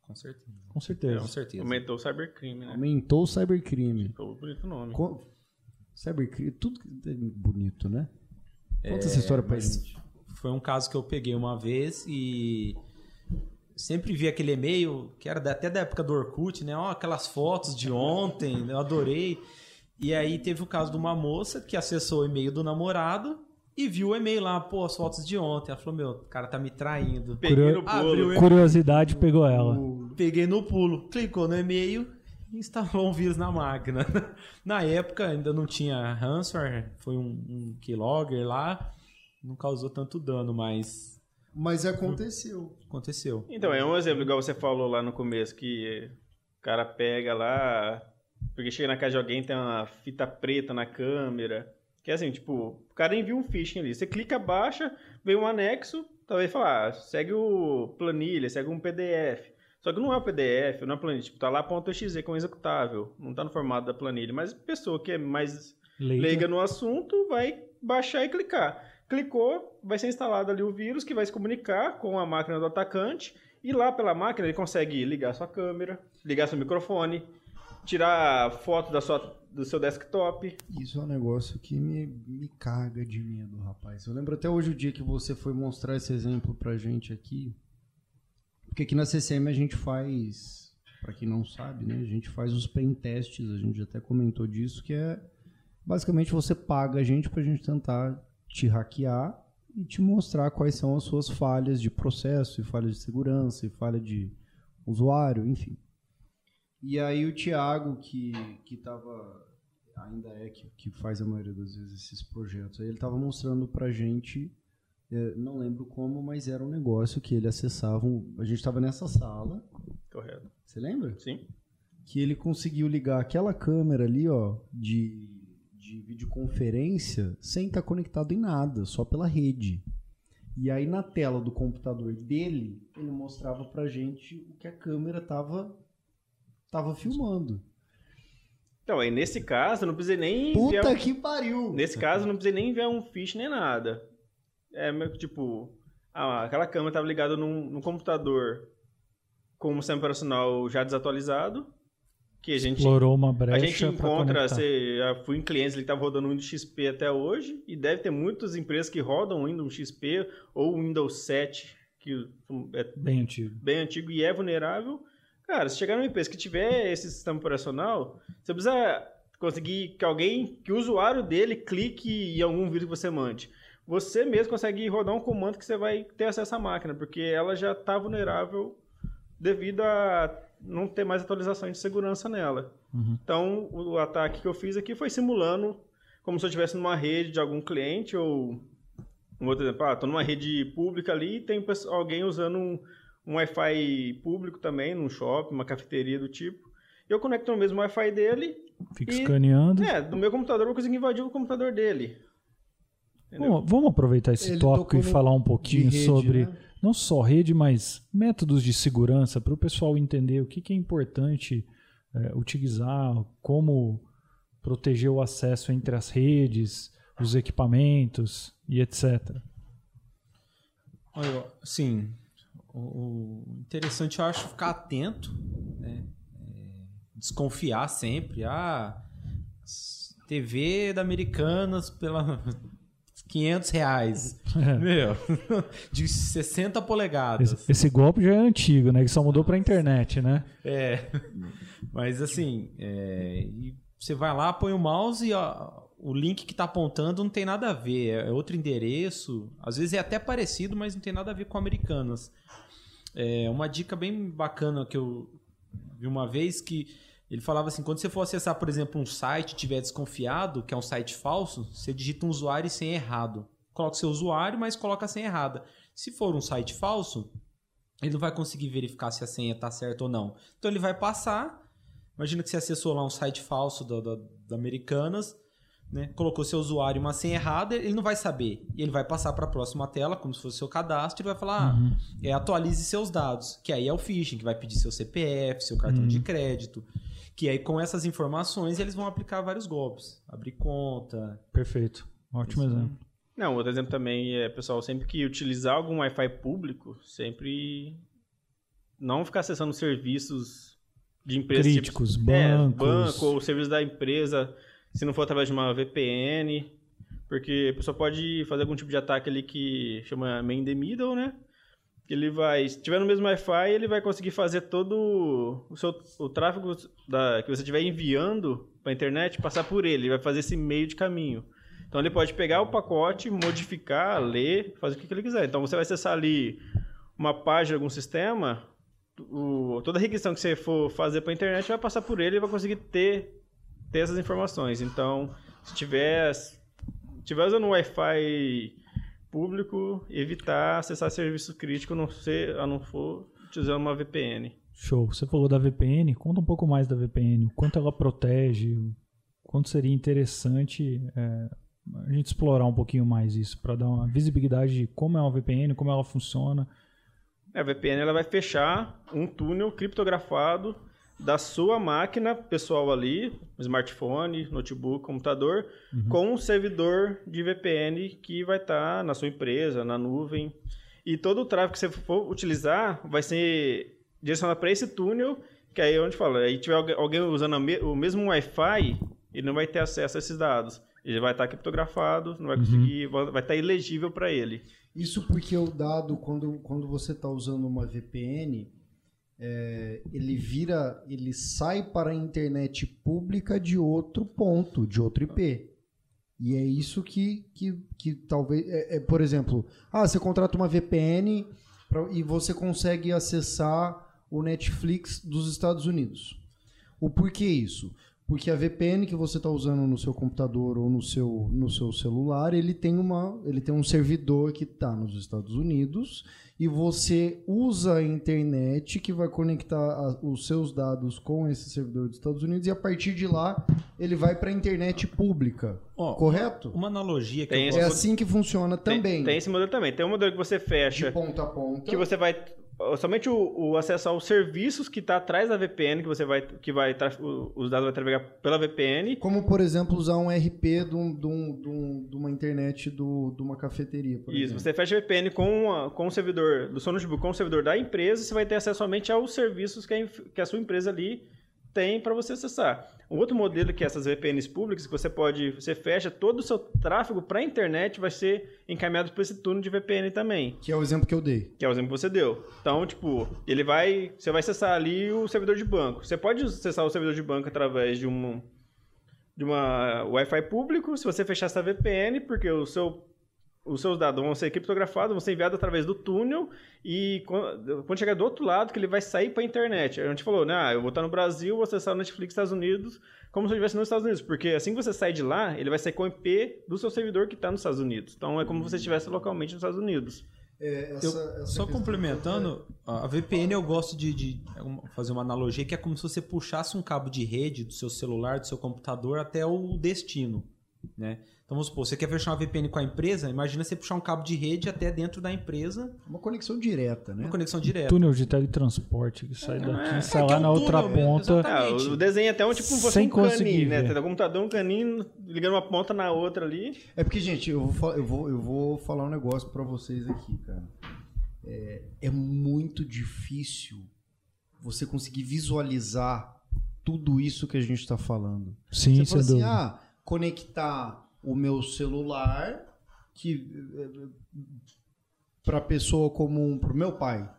com certeza. Com certeza. Com certeza. Aumentou o cybercrime, né? Aumentou o cybercrime. Ficou bonito o nome. Co- Cybercrime, tudo é bonito, né? Conta essa história pra É, gente. Foi um caso que eu peguei uma vez e sempre vi aquele e-mail que era da- até da época do Orkut, né? Ó, aquelas fotos de ontem, eu adorei. E aí teve o caso de uma moça que acessou o e-mail do namorado e viu o e-mail lá, pô, as fotos de ontem. Ela falou: Meu, o cara tá me traindo. Peguei no Abriu bolo. o e-mail. Curiosidade pegou ela. Peguei no pulo, clicou no e-mail e instalou um vírus na máquina. Na época ainda não tinha ransomware, foi um, um keylogger lá, não causou tanto dano, mas Mas aconteceu. aconteceu. Então, é um exemplo, igual você falou lá no começo, que o cara pega lá, porque chega na casa de alguém tem uma fita preta na câmera. Que é assim, tipo, o cara envia um phishing ali. Você clica, baixa, vem um anexo, talvez falar, ah, segue o planilha, segue um PDF. Só que não é o PDF, não é planilha, tipo, tá lá .exe com executável, não tá no formato da planilha, mas a pessoa que é mais Leiga. leiga no assunto vai baixar e clicar. Clicou, vai ser instalado ali o vírus que vai se comunicar com a máquina do atacante e lá pela máquina ele consegue ligar sua câmera, ligar seu microfone, tirar foto da sua, do seu desktop. Isso é um negócio que me, me caga de medo, rapaz. Eu lembro até hoje o dia que você foi mostrar esse exemplo pra gente aqui. Porque aqui na CCM a gente faz, pra quem não sabe, né? A gente faz os pen tests, a gente até comentou disso, que é basicamente você paga a gente pra gente tentar te hackear e te mostrar quais são as suas falhas de processo, e falhas de segurança, e falha de usuário, enfim. E aí o Thiago, que, que tava, ainda é, que, que faz a maioria das vezes esses projetos, aí ele tava mostrando pra gente, é, não lembro como, mas era um negócio que ele acessava, um- a gente tava nessa sala, Correto. você lembra? Sim. que ele conseguiu ligar aquela câmera ali, ó, de, de videoconferência sem estar conectado em nada, só pela rede. E aí na tela do computador dele, ele mostrava pra gente o que a câmera tava, tava filmando. Então, aí nesse caso, eu não precisei nem enviar Puta um- que pariu! Nesse caso, eu não precisei nem enviar um fish nem nada. É meio que tipo, ah, aquela câmera estava ligada num, num computador com um sistema operacional já desatualizado, que a gente Explorou uma A brecha gente pra encontra, você, já fui em clientes que estavam rodando Windows XP até hoje, e deve ter muitas empresas que rodam Windows XP ou Windows 7, que é Bem antigo. bem antigo e é vulnerável. Cara, se chegar numa empresa que tiver esse sistema operacional, você precisa conseguir que alguém, que o usuário dele clique em algum vírus que você mande. Você mesmo consegue rodar um comando que você vai ter acesso à máquina, porque ela já está vulnerável devido a não ter mais atualizações de segurança nela. Uhum. Então, o ataque que eu fiz aqui foi simulando como se eu estivesse numa rede de algum cliente ou um outro exemplo, ah, tô numa rede pública ali e tem alguém usando um, um Wi-Fi público também, num shopping, uma cafeteria do tipo. Eu conecto no mesmo Wi-Fi dele, Fica E- escaneando. é, do meu computador eu consigo invadir o computador dele. Bom, vamos aproveitar esse Ele tópico e falar um pouquinho de rede, sobre né? não só rede, mas métodos de segurança para o pessoal entender o que, que é importante é, utilizar, como proteger o acesso entre as redes, os equipamentos e etc. Olha, sim, o, o interessante eu acho ficar atento, né? É, desconfiar sempre. Ah, TV da Americanas pela 500 reais. É. Meu, de 60 polegadas. Esse, esse golpe já é antigo, né? Que só mudou pra internet, né? É. Mas assim, é, você vai lá, põe o mouse e ó, o link que tá apontando não tem nada a ver. É outro endereço. Às vezes é até parecido, mas não tem nada a ver com Americanas. É uma dica bem bacana que eu vi uma vez que ele falava assim, quando você for acessar, por exemplo, um site tiver desconfiado, que é um site falso, você digita um usuário e senha errado. Coloca seu usuário, mas coloca a senha errada. Se for um site falso, ele não vai conseguir verificar se a senha está certa ou não. Então ele vai passar. Imagina que você acessou lá um site falso da, da, da Americanas, né? colocou seu usuário uma senha errada, ele não vai saber. E ele vai passar para a próxima tela, como se fosse seu cadastro, e vai falar: ah, é, atualize seus dados. Que aí é o phishing, que vai pedir seu CPF, seu cartão de crédito. Que aí com essas informações eles vão aplicar vários golpes. Abrir conta. Perfeito. Ótimo Isso. exemplo. Não, outro exemplo também é, pessoal, sempre que utilizar algum Wi-Fi público, sempre não ficar acessando serviços de empresas Críticos, tipo, é, bancos. banco ou serviço da empresa, se não for através de uma VPN, porque a pessoa pode fazer algum tipo de ataque ali que chama man in the middle, né? Ele vai, se tiver no mesmo Wi-Fi, ele vai conseguir fazer todo o seu o tráfego da, que você estiver enviando para a internet passar por ele, ele vai fazer esse meio de caminho. Então ele pode pegar o pacote, modificar, ler, fazer o que ele quiser. Então você vai acessar ali uma página de algum sistema, o, toda a requisição que você for fazer para a internet vai passar por ele e vai conseguir ter, ter essas informações. Então, se tiver, se tiver usando um Wi-Fi público, evitar acessar serviço crítico, não ser, a não for utilizando uma VPN. Show. Você falou da VPN. Conta um pouco mais da VPN. O quanto ela protege. O quanto seria interessante é, a gente explorar um pouquinho mais isso para dar uma visibilidade de como é uma VPN, como ela funciona. É, A VPN ela vai fechar um túnel criptografado da sua máquina pessoal ali, smartphone, notebook, computador, com um servidor de VPN que vai estar na sua empresa, na nuvem. E todo o tráfego que você for utilizar vai ser direcionado para esse túnel, que aí é onde fala, aí tiver algu- alguém usando o mesmo Wi-Fi, ele não vai ter acesso a esses dados. Ele vai estar criptografado, não vai conseguir, vai vai estar ilegível para ele. Isso porque o dado, quando, quando você está usando uma VPN, é, ele vira, ele sai para a internet pública de outro ponto, de outro IP. E é isso que, que, que talvez. É, é, por exemplo, ah, você contrata uma VPN pra- e você consegue acessar o Netflix dos Estados Unidos. O porquê isso? Porque a VPN que você está usando no seu computador ou no seu, no seu celular, ele tem, uma, ele tem um servidor que está nos Estados Unidos e você usa a internet que vai conectar a- os seus dados com esse servidor dos Estados Unidos e a partir de lá ele vai para a internet pública. Ó, correto? Uma analogia que Tem eu É assim que funciona Tem- também. Tem, esse modelo também. Tem um modelo que você de fecha, ponta a ponta. que você vai somente o, o acesso aos serviços que está atrás da VPN, que você vai que vai os dados vai trafegar pela VPN. Como, por exemplo, usar um RP de, um- de um- de um- uma internet do, de uma cafeteria. Por Isso, exemplo. você fecha a VPN com, a- com o servidor do seu notebook, com o servidor da empresa, você vai ter acesso somente aos serviços que a, que a sua empresa ali tem para você acessar. Um outro modelo que é essas VPNs públicas, que você pode, você fecha todo o seu tráfego para a internet, vai ser encaminhado por esse túnel de VPN também. Que é o exemplo que eu dei. Que é o exemplo que você deu. Então, tipo, ele vai. Você vai acessar ali o servidor de banco. Você pode acessar o servidor de banco através de um de uma Wi-Fi público, se você fechar essa VPN, porque o seu, os seus dados vão ser criptografados, vão ser enviados através do túnel, e quando, quando chegar do outro lado, que ele vai sair para a internet. A gente falou, né? Ah, eu vou estar no Brasil, vou acessar o Netflix Estados Unidos, como se eu estivesse nos Estados Unidos, porque assim que você sai de lá, ele vai sair com o IP do seu servidor que está nos Estados Unidos. Então é como se você estivesse localmente nos Estados Unidos. É, Eu- essa- essa só complementando, a VPN eu gosto de, de um- fazer uma analogia que é como se você puxasse um cabo de rede do seu celular, do seu computador até o destino, né? Então vamos supor, você quer fechar uma VPN com a empresa, imagina você puxar um cabo de rede até dentro da empresa, Uma conexão direta, né? uma conexão direta. Túnel de teletransporte que sai daqui, é, sai que lá é um na outra túnel mesmo, ponta. exatamente. Ah, o desenho é até um tipo se fosse Sem um conseguir caninho, né? Tem no computador um caninho ligando uma ponta na outra ali. É porque, gente, eu vou, eu vou, eu vou falar um negócio pra vocês aqui, cara. É, é muito difícil você conseguir visualizar tudo isso que a gente tá falando. Sim, você sem fala assim, dúvida. ah, conectar o meu celular que para pessoa comum, pro meu pai.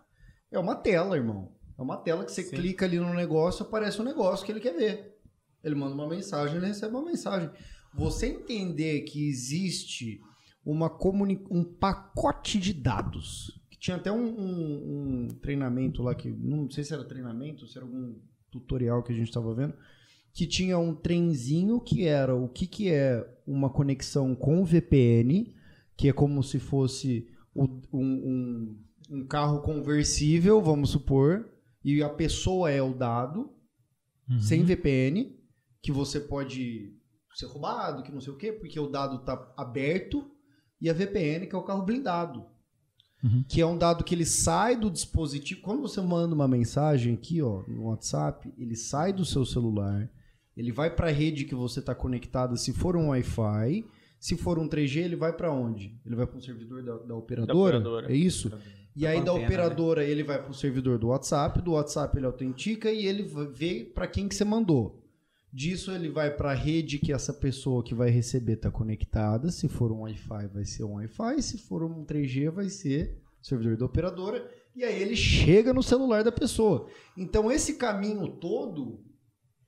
É uma tela, irmão. É uma tela que você Sim. clica ali no negócio, aparece um negócio que ele quer ver. Ele manda uma mensagem, ele recebe uma mensagem. Você entender que existe uma comuni um pacote de dados. Que tinha até um, um- um treinamento lá que não sei se era treinamento, se era algum tutorial que a gente estava vendo, que tinha um trenzinho que era o que, que é uma conexão com VPN, que é como se fosse o- um, um- um carro conversível, vamos supor, e a pessoa é o dado, Uhum. sem VPN, que você pode ser roubado, que não sei o quê, porque o dado está aberto, e a VPN, que é o carro blindado. Uhum. Que é um dado que ele sai do dispositivo. Quando você manda uma mensagem aqui, ó, no WhatsApp, ele sai do seu celular, ele vai para a rede que você está conectada, se for um Wi-Fi. Se for um 3G, ele vai para onde? Ele vai para o servidor da, da operadora? operadora. É isso? E aí da Antena, né? operadora ele vai pro servidor do WhatsApp, do WhatsApp ele autentica e ele vê para quem que você mandou. Disso ele vai para a rede que essa pessoa que vai receber está conectada. Se for um Wi-Fi vai ser um Wi-Fi, se for um 3G vai ser servidor da operadora. E aí ele chega no celular da pessoa. Então esse caminho todo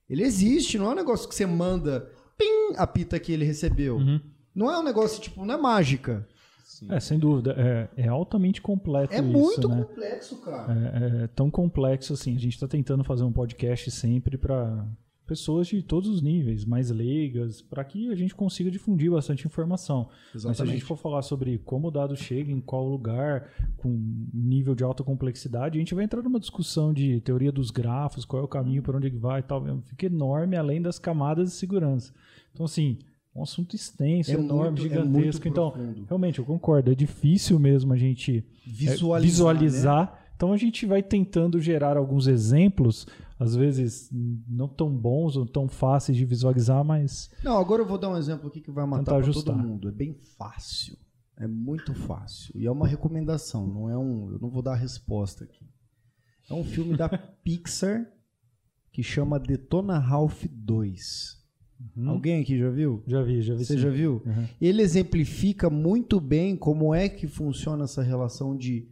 ele existe, não é um negócio que você manda, pim, apita que ele recebeu. Uhum. Não é um negócio tipo, não é mágica. Sim. É, sem dúvida. É, é altamente complexo É isso, muito né? complexo, cara. É, é tão complexo assim. A gente está tentando fazer um podcast sempre para pessoas de todos os níveis, mais leigas, para que a gente consiga difundir bastante informação. Mas se a gente for falar sobre como o dado chega, em qual lugar, com nível de alta complexidade, a gente vai entrar numa discussão de teoria dos grafos, qual é o caminho, para onde ele vai e tal. Fica enorme além das camadas de segurança. Então, assim, é um assunto extenso, É enorme, muito- é gigantesco. muito então, realmente, eu concordo. É difícil mesmo a gente é, Visualizar. visualizar. né? Então a gente vai tentando gerar alguns exemplos, às vezes não tão bons ou tão fáceis de visualizar, mas Não, agora eu vou dar um exemplo aqui que vai matar pra todo mundo. É bem fácil. É muito fácil. E é uma recomendação, não é um. Eu não vou dar a resposta aqui. É um filme da Pixar que chama Detona Ralph 2. Alguém aqui já viu? já vi, já vi. Você sim. já viu? Uhum. Ele exemplifica muito bem como é que funciona essa relação de,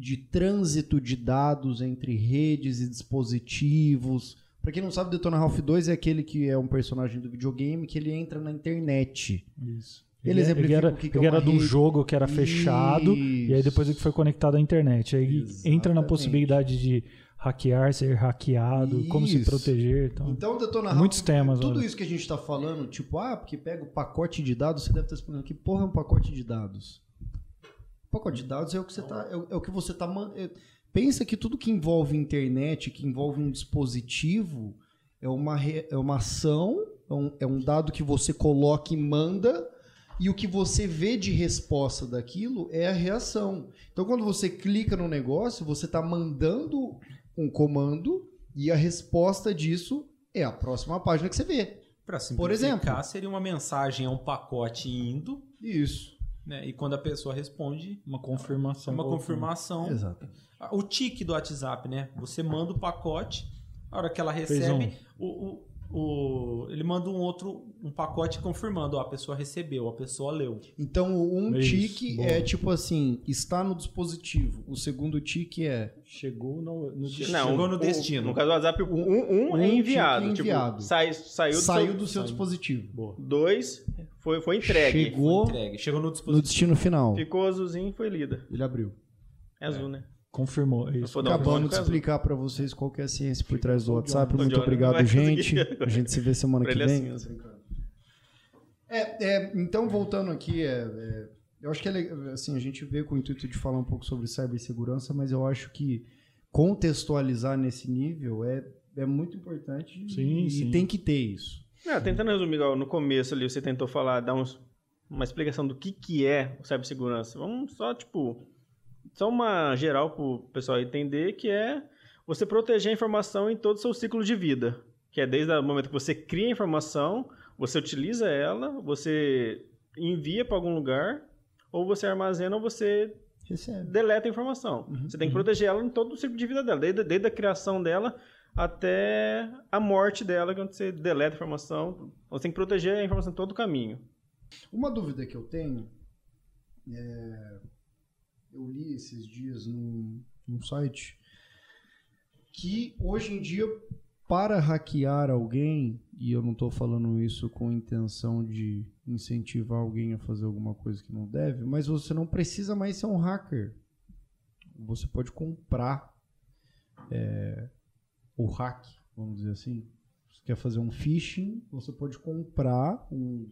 de trânsito de dados entre redes e dispositivos. Pra quem não sabe, Detona Ralph 2 é aquele que é um personagem do videogame que ele entra na internet. Isso. Ele Ele, exemplifica era, o que que é ele uma era de um jogo que era fechado, e aí depois ele foi conectado à internet. Aí entra na Exatamente. possibilidade de hackear, ser hackeado, como se Isso. proteger. Então, Então, Detona Muitos temas, tudo olha. isso que a gente tá falando, tipo, ah, porque pega o pacote de dados, você deve estar explicando que porra é um pacote de dados. Pacote de dados é o que você tá, é é o que você tá man- é- pensa que tudo que envolve internet, que envolve um dispositivo, é uma, re- é uma ação, é um, é um dado que você coloca e manda, e o que você vê de resposta daquilo é a reação. Então, quando você clica no negócio, você está mandando um comando e a resposta disso é a próxima página que você vê. Para Por simplificar, exemplo. seria uma mensagem, é um pacote indo, Isso. Né? E quando a pessoa responde, uma é confirmação. uma voltando. confirmação. Exato. O tique do WhatsApp, né? Você manda o pacote, a hora que ela recebe, o, o, o- ele manda um outro um pacote confirmando, ó, a pessoa recebeu, a pessoa leu. Então, o um Isso, tique boa. é tipo assim, está no dispositivo. O segundo tique é Chegou no, no Não, Chegou no o- destino. No caso do WhatsApp, um, um, Um é enviado. tipo Tipo, enviado. sai, saiu, do saiu seu, do seu dispositivo. Boa. Dois, foi, foi entregue. Chegou Entregue. Chegou no no destino final. Ficou azulzinho e foi lida. Ele abriu. É azul, né? Confirmou. é Isso. Um Acabamos código de explicar para vocês qual que é a ciência por trás do WhatsApp. Muito obrigado, gente. A gente se vê semana que é vem. É, é, então, voltando aqui, é, é, eu acho que é legal, assim, a gente vê com o intuito de falar um pouco sobre cibersegurança, mas eu acho que contextualizar nesse nível é, é muito importante Sim, e sim. tem que ter isso. Ah, tentando resumir, no começo ali, você tentou falar, dar uns, uma explicação do que, que é o cibersegurança. Vamos só, tipo, só uma geral para o pessoal entender que é você proteger a informação em todo o seu ciclo de vida. Que é desde o momento que você cria a informação, você utiliza ela, você envia para algum lugar, ou você armazena ou você Recebe. deleta a informação. Você tem que proteger ela em todo o ciclo de vida dela, desde, desde a criação dela até a morte dela, quando você deleta a informação. Você tem que proteger a informação todo o caminho. Uma dúvida que eu tenho, é, eu li esses dias num, num site que hoje em dia para hackear alguém, e eu não estou falando isso com intenção de incentivar alguém a fazer alguma coisa que não deve, mas você não precisa mais ser um hacker. Você pode comprar é, o hack, vamos dizer assim. Você quer fazer um phishing, você pode comprar um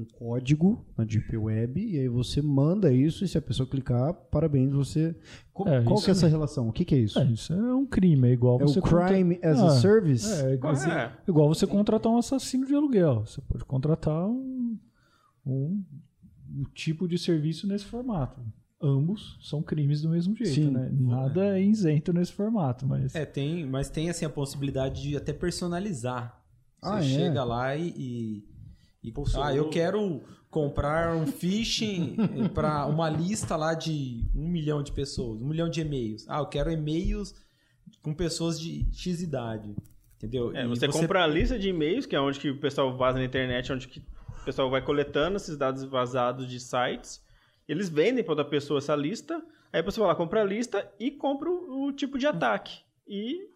um código na Deep Web e aí você manda isso e se a pessoa clicar, parabéns, você... Co- É, Qual que é é- essa relação? O que, que é isso? É, isso é um crime, é igual É você o crime contra- as a Ah, service? É, igual, É. igual você contratar um assassino de aluguel. Você pode contratar um, um, um tipo de serviço nesse formato. Ambos são crimes do mesmo jeito, Sim. né? Nada é isento nesse formato, mas É, tem, mas tem assim a possibilidade de até personalizar. Você Ah, é? chega lá e, e, e- ah, eu quero comprar um phishing para uma lista lá de um milhão de pessoas, um milhão de e-mails. Ah, eu quero e-mails com pessoas de X idade. Entendeu? É, E você, compra a lista de e-mails, que é onde que o pessoal vaza na internet, onde que o pessoal vai coletando esses dados vazados de sites. Eles vendem para outra pessoa essa lista. Aí a pessoa vai lá, compra a lista e compra o, o tipo de ataque. E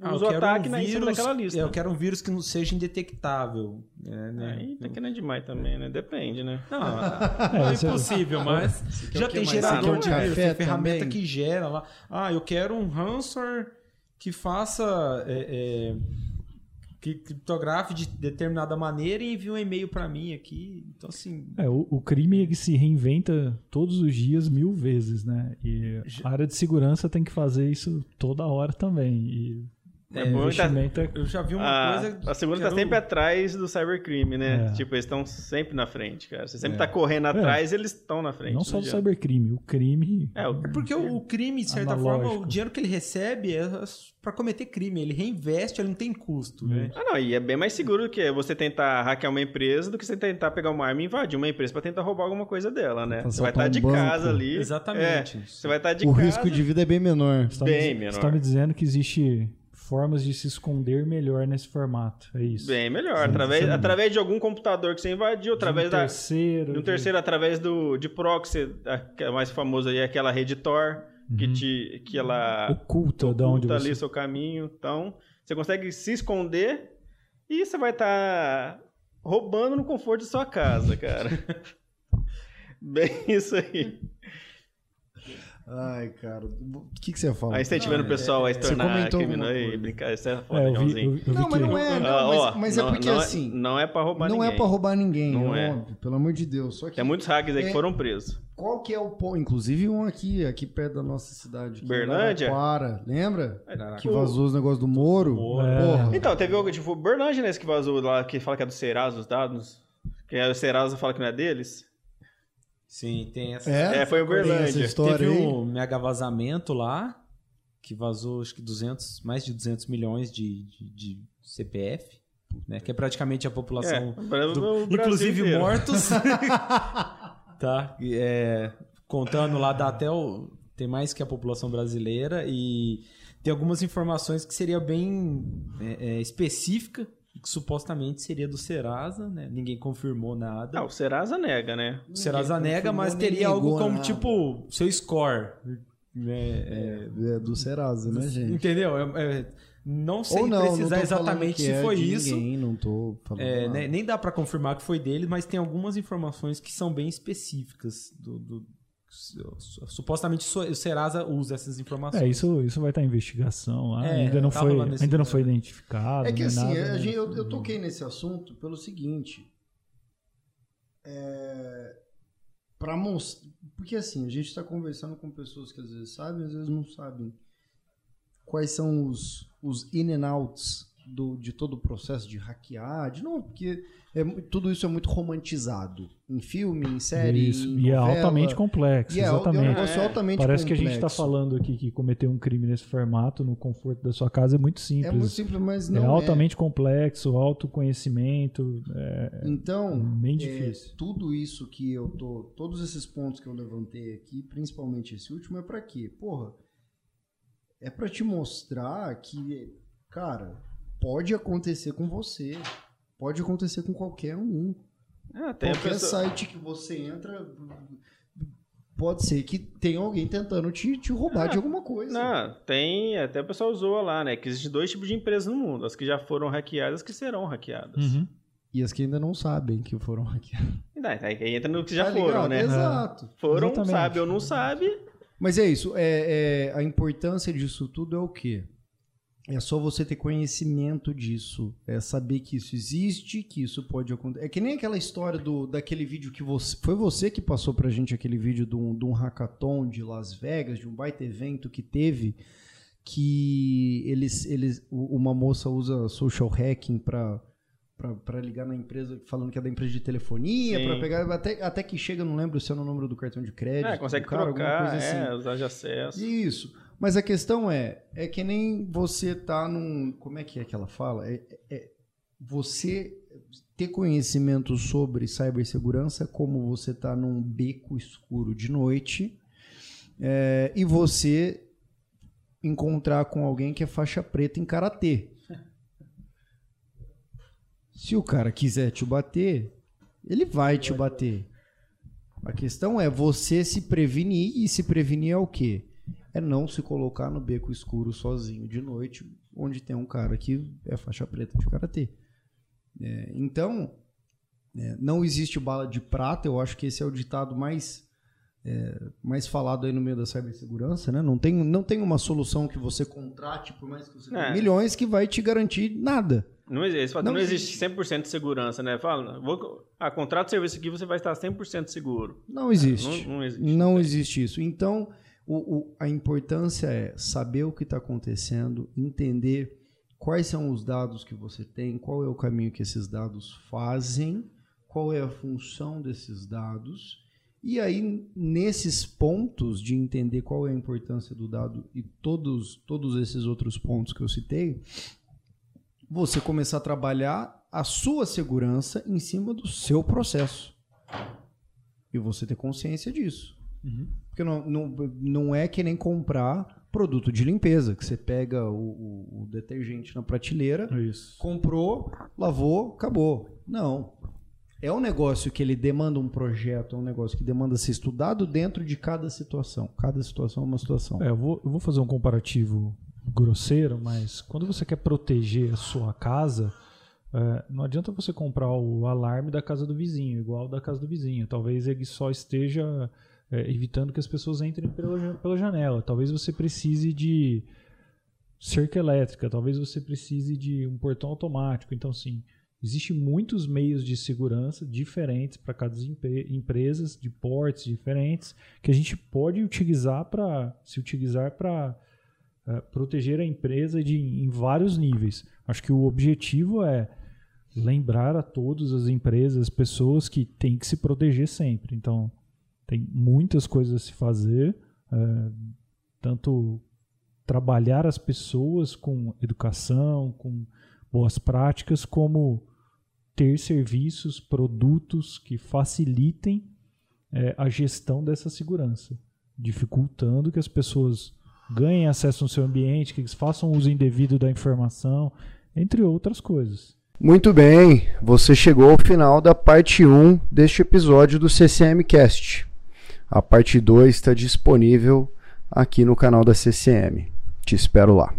Ah, eu usa o quero ataque um na cima vírus- daquela lista. Eu quero um vírus que não seja indetectável. É, né? Aí tá querendo demais também, né? Depende, né? Não, não é isso é- impossível, mas já tem gerador de vírus, tem ferramenta também? que gera lá. Ah, eu quero um ransomware que faça é, é, que criptografe de determinada maneira e envie um e-mail para mim aqui. Então assim, é, o, o crime é que se reinventa todos os dias mil vezes, né? E a área de segurança tem que fazer isso toda hora também. E É, o muita- investimento é eu já vi uma a, coisa a segunda tá sempre atrás do cybercrime, né? É. Tipo, eles estão sempre na frente, cara. Você sempre É. tá correndo atrás, eles estão na frente. não só do cybercrime, o crime. É, o- Porque o, o crime, de certa Analógico. forma, o dinheiro que ele recebe é para cometer crime. Ele reinveste, ele não tem custo. Né? Ah, não, e é bem mais seguro do que você tentar hackear uma empresa do que você tentar pegar uma arma e invadir uma empresa pra tentar roubar alguma coisa dela, né? Você vai estar um de banco. casa ali. Exatamente. É, você vai estar de o casa. risco de vida é bem menor. Você tá Bem me, menor. Você tá me dizendo que existe formas de se esconder melhor nesse formato. É isso. Bem melhor. Sim, através, sim. através de algum computador que você invadiu, através de um da. terceiro. De um de- terceiro, através do, de proxy, a- que é mais famoso aí, é aquela rede Tor, que, te, que ela Oculta de onde oculta você... ali o seu caminho. Então, você consegue se esconder e você vai estar roubando no conforto de sua casa, cara. Bem isso aí. Ai, cara. O que, que você ia falar? Aí você tá vendo o pessoal aí se Você tornar comentou criminoso coisa. brincar, isso é É, foda, eu vi, eu, eu vi Não, mas não é, não, Ah, mas, ó, mas é não- porque não assim. Não é pra roubar não ninguém. é pra roubar ninguém, Não é é. óbvio, pelo amor de Deus. Só que Tem muitos hackers aí que É- foram presos. qual que é o ponto? Inclusive um aqui, aqui perto da nossa cidade. aqui Berlândia? Araraquara, lembra? Caraca. Que vazou os negócios do Moro? Moro. É. Porra. Então, teve algo, tipo, o Bernard, né, que vazou lá, que fala que é do Serasa os dados. Que é o Serasa fala que não é deles. Sim, tem essa. É? É, foi o Tem essa Berlândia. história Teve aí? um mega vazamento lá, que vazou acho que 200, mais de 200 milhões de, de, de CPF, né? Que é praticamente a É, população, Bra- do- Brasil inclusive inteiro. mortos. tá? E, é, contando lá, dá até o. Tem mais que a população brasileira e tem algumas informações que seria bem é, é, específica, que supostamente seria do Serasa, né? Ninguém confirmou nada. Ah, o Serasa nega, né? O Serasa Ninguém nega, mas teria algo como nada. tipo seu score. né? É, É do Serasa, né, gente? entendeu? É- é, não sei não, não precisar falando exatamente que se é foi de isso. Ninguém, não tô falando. É, nada. né, nem dá pra confirmar que foi dele, mas tem algumas informações que são bem específicas. Do, do- supostamente o Serasa usa essas informações. É, isso, isso vai estar em investigação lá. É, ainda não foi, ainda não foi identificado. É que assim, nada, a né? gente- eu, eu toquei nesse assunto pelo seguinte. É, para mostrar. Porque assim, a gente está conversando com pessoas que às vezes sabem, às vezes não sabem quais são os, os in and outs do, de todo o processo de hackear. De novo, porque é tudo isso é muito romantizado. Em filme, em série. Isso, em e é novela. altamente complexo, E é, é exatamente. É. altamente Parece que a gente está complexo. falando aqui que cometer um crime nesse formato, no conforto da sua casa, é muito simples. É muito simples, mas É não é. altamente complexo, autoconhecimento. É, Então, bem é, difícil. tudo isso que eu tô, todos esses pontos que eu levantei aqui, principalmente esse último, é pra quê? Porra, é pra te mostrar que cara, pode acontecer com você. Pode acontecer com qualquer um. É, qualquer pessoa- site que você entra, pode ser que tenha alguém tentando te, te roubar Ah, de alguma coisa. Não, tem, até o pessoal zoa lá, né? Que existem dois tipos de empresas no mundo. As que já foram hackeadas e as que serão hackeadas. Uhum. E as que ainda não sabem que foram hackeadas. E daí, aí entra no que já Tá foram, ligado? né? Exato. Foram, Exatamente. sabe ou não sabe. Mas é isso. É, é- a importância disso tudo é o quê? É só você ter conhecimento disso. É saber que isso existe, que isso pode acontecer. É que nem aquela história do, daquele vídeo que você. Foi você que passou pra gente aquele vídeo de um, de um hackathon de Las Vegas, de um baita evento que teve. Que eles. eles uma moça usa social hacking pra. Pra ligar na empresa, falando que é da empresa de telefonia, pra pegar. Até, até que chega, não lembro se é no número do cartão de crédito. É, consegue cara, trocar, coisa assim. é, usar de acesso. Isso. Mas a questão é, é que nem você tá num, como é que é que ela fala? É, é- você ter conhecimento sobre cibersegurança é como você tá num beco escuro de noite é, e você encontrar com alguém que é faixa preta em karatê. Se o cara quiser te bater, ele vai te bater. A questão é você se prevenir e se prevenir é o quê? É não se colocar no beco escuro sozinho de noite, onde tem um cara que é faixa preta de karatê. É, então, é, não existe bala de prata. Eu acho que esse é o ditado mais é, mais falado aí no meio da cibersegurança, né? Não tem, não tem uma solução que você contrate por mais que você tenha É. milhões que vai te garantir nada. Não existe, não, Não existe 100% de segurança, né? Fala, vou, ah, contrato serviço aqui, você vai estar 100% seguro. Não existe. Não, não existe. Não existe isso. Então, o- o- a importância é saber o que está acontecendo, entender quais são os dados que você tem, qual é o caminho que esses dados fazem, qual é a função desses dados. E aí, nesses pontos de entender qual é a importância do dado e todos, todos esses outros pontos que eu citei, você começar a trabalhar a sua segurança em cima do seu processo. E você ter consciência disso. Porque não, não, não é que nem comprar produto de limpeza, que você pega o, o- o detergente na prateleira, Isso. comprou, lavou, acabou. Não. É um negócio que ele demanda um projeto, é um negócio que demanda ser estudado dentro de cada situação. Cada situação é uma situação. É, eu vou, eu vou fazer um comparativo grosseiro, mas quando você quer proteger a sua casa, é, não adianta você comprar o alarme da casa do vizinho, igual da casa do vizinho. Talvez ele só esteja é, evitando que as pessoas entrem pela, pela janela. Talvez você precise de cerca elétrica, talvez você precise de um portão automático. Então, sim, Existem muitos meios de segurança diferentes para cada empre- empresas, de portes diferentes, que a gente pode utilizar para se utilizar para proteger a empresa de, em vários níveis. Acho que o objetivo é lembrar a todas as empresas, as pessoas que têm que se proteger sempre. Então, tem muitas coisas a se fazer, é, tanto trabalhar as pessoas com educação, com boas práticas, como ter serviços, produtos que facilitem é, a gestão dessa segurança, dificultando que as pessoas ganhem acesso no seu ambiente, que eles façam uso indevido da informação, entre outras coisas. Muito bem, você chegou ao final da parte 1 deste episódio do CCM Cast. A parte 2 está disponível aqui no canal da CCM. Te espero lá.